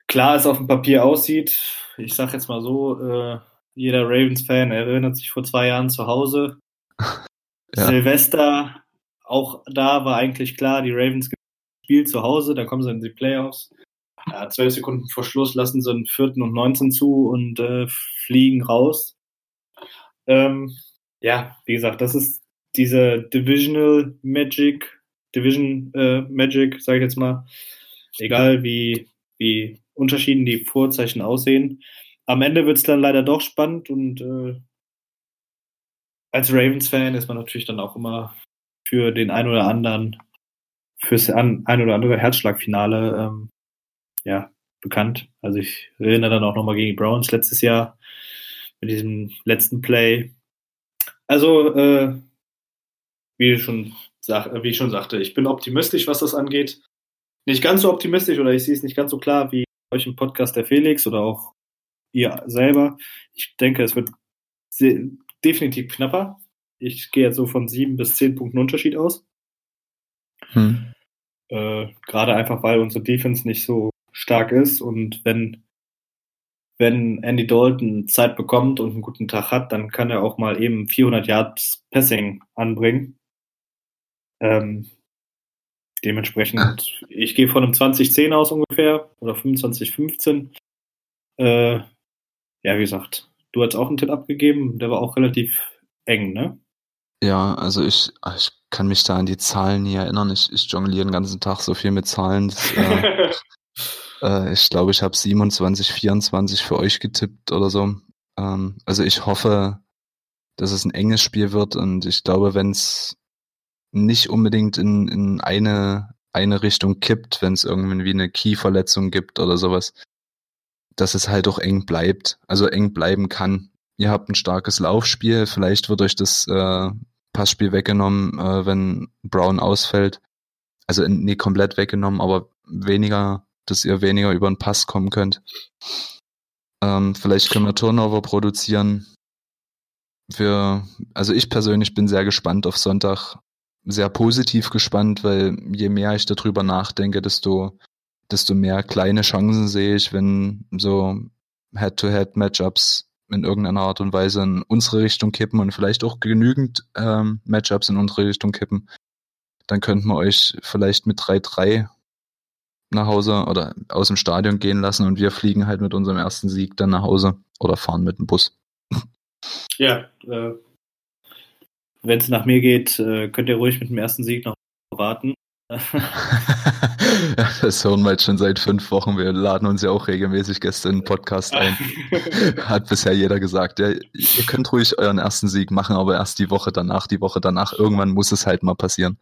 klar es auf dem Papier aussieht. Ich sag jetzt mal so, äh, jeder Ravens-Fan erinnert sich vor zwei Jahren zu Hause. Ja. Silvester, auch da war eigentlich klar, die Ravens spielen zu Hause, dann kommen sie in die Playoffs. Ja, zwölf Sekunden vor Schluss lassen sie einen vierten und 19 zu und äh, fliegen raus. Ähm, ja, wie gesagt, das ist diese Divisional Magic, Division äh, Magic, sage ich jetzt mal. Egal wie, wie unterschieden die Vorzeichen aussehen. Am Ende wird es dann leider doch spannend und äh, als Ravens-Fan ist man natürlich dann auch immer für den ein oder anderen, fürs ein oder andere Herzschlagfinale ähm, ja, bekannt. Also ich erinnere dann auch nochmal gegen die Browns letztes Jahr mit diesem letzten Play. Also, äh, wie, schon wie ich schon sagte, ich bin optimistisch, was das angeht. Nicht ganz so optimistisch oder ich sehe es nicht ganz so klar wie euch im Podcast der Felix oder auch ihr selber. Ich denke, es wird definitiv knapper. Ich gehe jetzt so von sieben bis zehn Punkten Unterschied aus. Hm. Äh, Gerade einfach, weil unsere Defense nicht so stark ist und wenn wenn Andy Dalton Zeit bekommt und einen guten Tag hat, dann kann er auch mal eben 400 Yards Passing anbringen. Ähm, dementsprechend, ich gehe von einem 2010 aus ungefähr oder 2515. Äh, ja, wie gesagt, Du hast auch einen Tipp abgegeben, der war auch relativ eng, ne? Ja, also ich, ich kann mich da an die Zahlen nie erinnern. Ich, ich jongliere den ganzen Tag so viel mit Zahlen. Das, äh, äh, ich glaube, ich habe 27, 24 für euch getippt oder so. Ähm, also ich hoffe, dass es ein enges Spiel wird und ich glaube, wenn es nicht unbedingt in, in eine, eine Richtung kippt, wenn es irgendwie eine Keyverletzung gibt oder sowas, dass es halt auch eng bleibt, also eng bleiben kann. Ihr habt ein starkes Laufspiel, vielleicht wird euch das äh, Passspiel weggenommen, äh, wenn Brown ausfällt. Also nie komplett weggenommen, aber weniger, dass ihr weniger über den Pass kommen könnt. Ähm, vielleicht können wir Turnover produzieren. Wir, also ich persönlich bin sehr gespannt auf Sonntag, sehr positiv gespannt, weil je mehr ich darüber nachdenke, desto desto mehr kleine Chancen sehe ich, wenn so Head-to-Head-Matchups in irgendeiner Art und Weise in unsere Richtung kippen und vielleicht auch genügend ähm, Matchups in unsere Richtung kippen. Dann könnten wir euch vielleicht mit 3-3 nach Hause oder aus dem Stadion gehen lassen und wir fliegen halt mit unserem ersten Sieg dann nach Hause oder fahren mit dem Bus. Ja, äh, wenn es nach mir geht, äh, könnt ihr ruhig mit dem ersten Sieg noch warten. das hören wir jetzt schon seit fünf Wochen. Wir laden uns ja auch regelmäßig Gäste in den Podcast ein. Hat bisher jeder gesagt, ja, ihr könnt ruhig euren ersten Sieg machen, aber erst die Woche danach, die Woche danach. Irgendwann muss es halt mal passieren.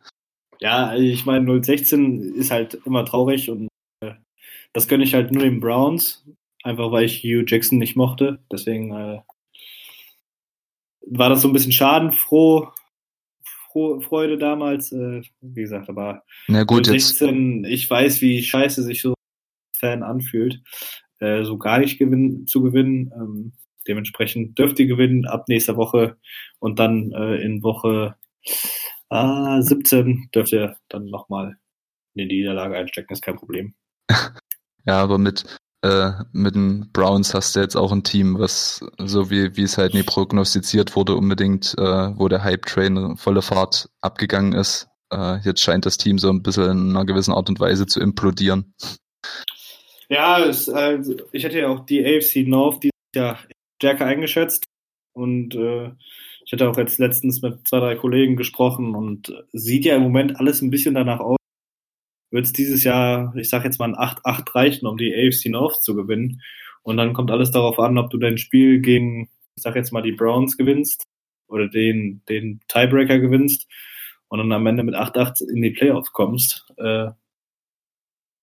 Ja, ich meine, 016 ist halt immer traurig und äh, das gönne ich halt nur den Browns, einfach weil ich Hugh Jackson nicht mochte. Deswegen äh, war das so ein bisschen schadenfroh, Freude damals. Äh, wie gesagt, aber Na gut, 16, jetzt. ich weiß, wie scheiße sich so ein Fan anfühlt, äh, so gar nicht gewinnen, zu gewinnen. Ähm, dementsprechend dürft ihr gewinnen ab nächster Woche und dann äh, in Woche äh, 17 dürft ihr dann nochmal in die Niederlage einstecken, ist kein Problem. Ja, aber mit äh, mit den Browns hast du jetzt auch ein Team, was so wie, wie es halt nie prognostiziert wurde, unbedingt, äh, wo der Hype-Train volle Fahrt abgegangen ist. Äh, jetzt scheint das Team so ein bisschen in einer gewissen Art und Weise zu implodieren. Ja, es, also, ich hätte ja auch die AFC North, die ist ja stärker eingeschätzt und äh, ich hatte auch jetzt letztens mit zwei, drei Kollegen gesprochen und sieht ja im Moment alles ein bisschen danach aus, wird es dieses Jahr, ich sage jetzt mal ein 8-8 reichen, um die AFC North zu gewinnen. Und dann kommt alles darauf an, ob du dein Spiel gegen, ich sage jetzt mal, die Browns gewinnst oder den, den Tiebreaker gewinnst und dann am Ende mit 8-8 in die Playoffs kommst. Äh,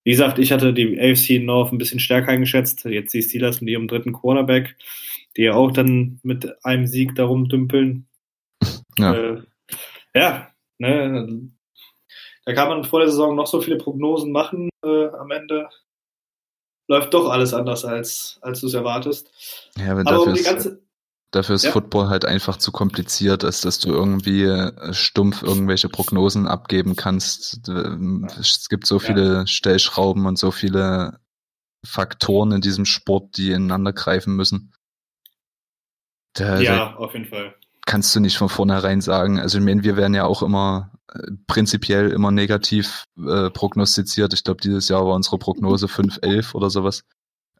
wie gesagt, ich hatte die AFC North ein bisschen stärker eingeschätzt. Jetzt die Steelers mit ihrem dritten Quarterback, die ja auch dann mit einem Sieg darum dümpeln. Ja, äh, ja ne, da kann man vor der Saison noch so viele Prognosen machen. Äh, am Ende läuft doch alles anders, als, als du es erwartest. Ja, aber, aber um die ganze Dafür ist ja. Football halt einfach zu kompliziert, als dass du irgendwie äh, stumpf irgendwelche Prognosen abgeben kannst. Ähm, es gibt so viele ja. Stellschrauben und so viele Faktoren in diesem Sport, die ineinander greifen müssen. Da, ja, da auf jeden Fall. Kannst du nicht von vornherein sagen. Also ich meine, wir werden ja auch immer äh, prinzipiell immer negativ äh, prognostiziert. Ich glaube, dieses Jahr war unsere Prognose 5-11 oder sowas.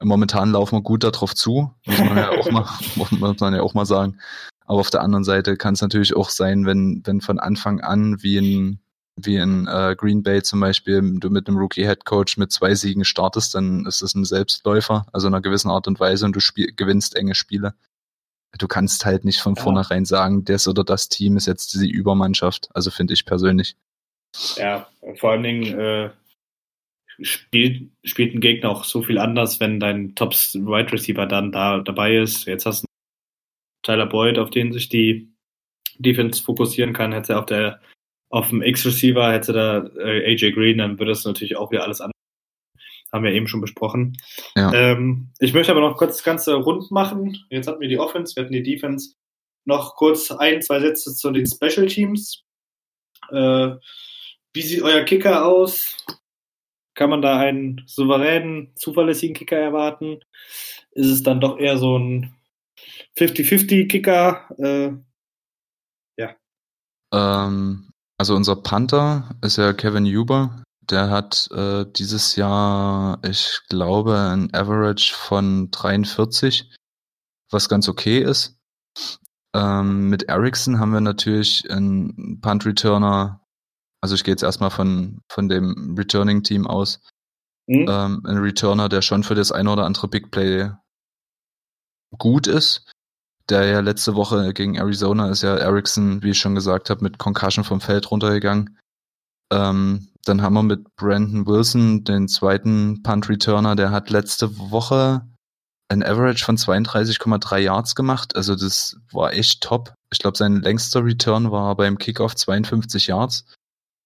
Momentan laufen wir gut darauf zu, muss man ja auch mal, muss man ja auch mal sagen. Aber auf der anderen Seite kann es natürlich auch sein, wenn, wenn von Anfang an, wie in, wie in äh, Green Bay zum Beispiel, du mit einem Rookie-Head Coach mit zwei Siegen startest, dann ist es ein Selbstläufer, also in einer gewissen Art und Weise und du gewinnst enge Spiele. Du kannst halt nicht von ja. vornherein sagen, das oder das Team ist jetzt die Übermannschaft. Also finde ich persönlich. Ja, vor allen Dingen, äh, spielt, spielt ein Gegner auch so viel anders, wenn dein Top Wide Receiver dann da dabei ist. Jetzt hast du Tyler Boyd, auf den sich die Defense fokussieren kann. Hätte er auf der auf dem X-Receiver, hätte da äh, AJ Green, dann würde das natürlich auch wieder alles anders. Haben wir eben schon besprochen. Ja. Ähm, ich möchte aber noch kurz das Ganze rund machen. Jetzt hatten wir die Offense, wir hatten die Defense. Noch kurz ein, zwei Sätze zu den Special Teams. Äh, wie sieht euer Kicker aus? Kann man da einen souveränen, zuverlässigen Kicker erwarten? Ist es dann doch eher so ein 50-50-Kicker? Äh, ja. Ähm, also unser Panther ist ja Kevin Huber. Der hat äh, dieses Jahr, ich glaube, ein Average von 43, was ganz okay ist. Ähm, mit Ericsson haben wir natürlich einen Punt-Returner, also ich gehe jetzt erstmal von, von dem Returning-Team aus. Mhm. Ähm, ein Returner, der schon für das eine oder andere Big Play gut ist. Der ja letzte Woche gegen Arizona ist ja Ericsson, wie ich schon gesagt habe, mit Concussion vom Feld runtergegangen. Ähm, dann haben wir mit Brandon Wilson den zweiten Punt-Returner, der hat letzte Woche ein Average von 32,3 Yards gemacht. Also das war echt top. Ich glaube, sein längster Return war beim Kickoff 52 Yards.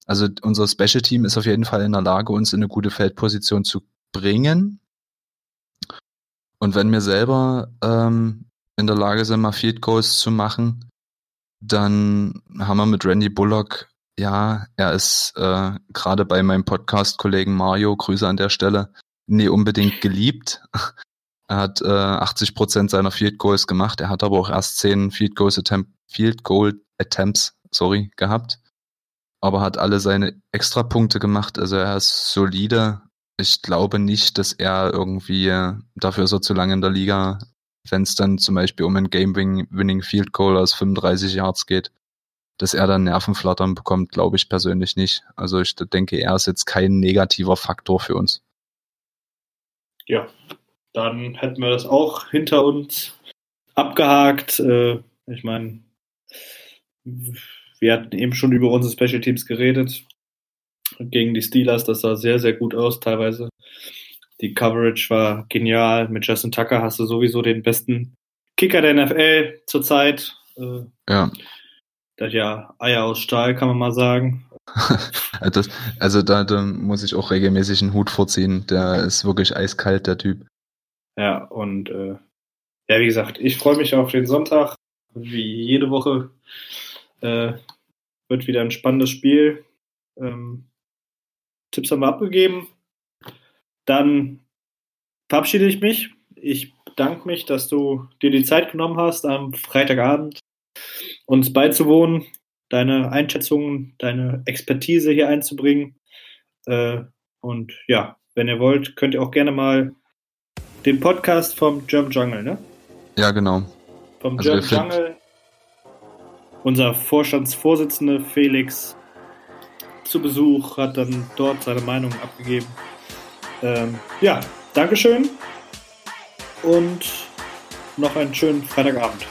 Also unser Special Team ist auf jeden Fall in der Lage, uns in eine gute Feldposition zu bringen. Und wenn wir selber ähm, in der Lage sind, mal Field Goals zu machen, dann haben wir mit Randy Bullock, ja, er ist äh, gerade bei meinem Podcast-Kollegen Mario, Grüße an der Stelle, nie unbedingt geliebt. Er hat äh, 80 Prozent seiner Field Goals gemacht. Er hat aber auch erst 10 Field Goals Attempt, Field Goal Attempts, sorry, gehabt aber hat alle seine Extrapunkte gemacht. Also er ist solide. Ich glaube nicht, dass er irgendwie, dafür ist er zu lange in der Liga, wenn es dann zum Beispiel um ein Game-Winning Field Goal aus 35 Yards geht, dass er dann Nervenflattern bekommt, glaube ich persönlich nicht. Also ich denke, er ist jetzt kein negativer Faktor für uns. Ja, dann hätten wir das auch hinter uns abgehakt. Äh, ich meine, wir hatten eben schon über unsere Special Teams geredet. Gegen die Steelers, das sah sehr, sehr gut aus teilweise. Die Coverage war genial. Mit Justin Tucker hast du sowieso den besten Kicker der NFL zurzeit. Äh, ja. Das ja Eier aus Stahl, kann man mal sagen. das, also da, da, muss ich auch regelmäßig einen Hut vorziehen. Der ist wirklich eiskalt, der Typ. Ja, und äh, ja, wie gesagt, ich freue mich auf den Sonntag, wie jede Woche. Äh, wird wieder ein spannendes Spiel. Ähm, Tipps haben wir abgegeben. Dann verabschiede ich mich. Ich bedanke mich, dass du dir die Zeit genommen hast, am Freitagabend uns beizuwohnen, deine Einschätzungen, deine Expertise hier einzubringen. Äh, und ja, wenn ihr wollt, könnt ihr auch gerne mal den Podcast vom German Jungle, ne? Ja, genau. Vom also German Jungle unser Vorstandsvorsitzende Felix zu Besuch, hat dann dort seine Meinung abgegeben. Ähm, ja, Dankeschön und noch einen schönen Freitagabend.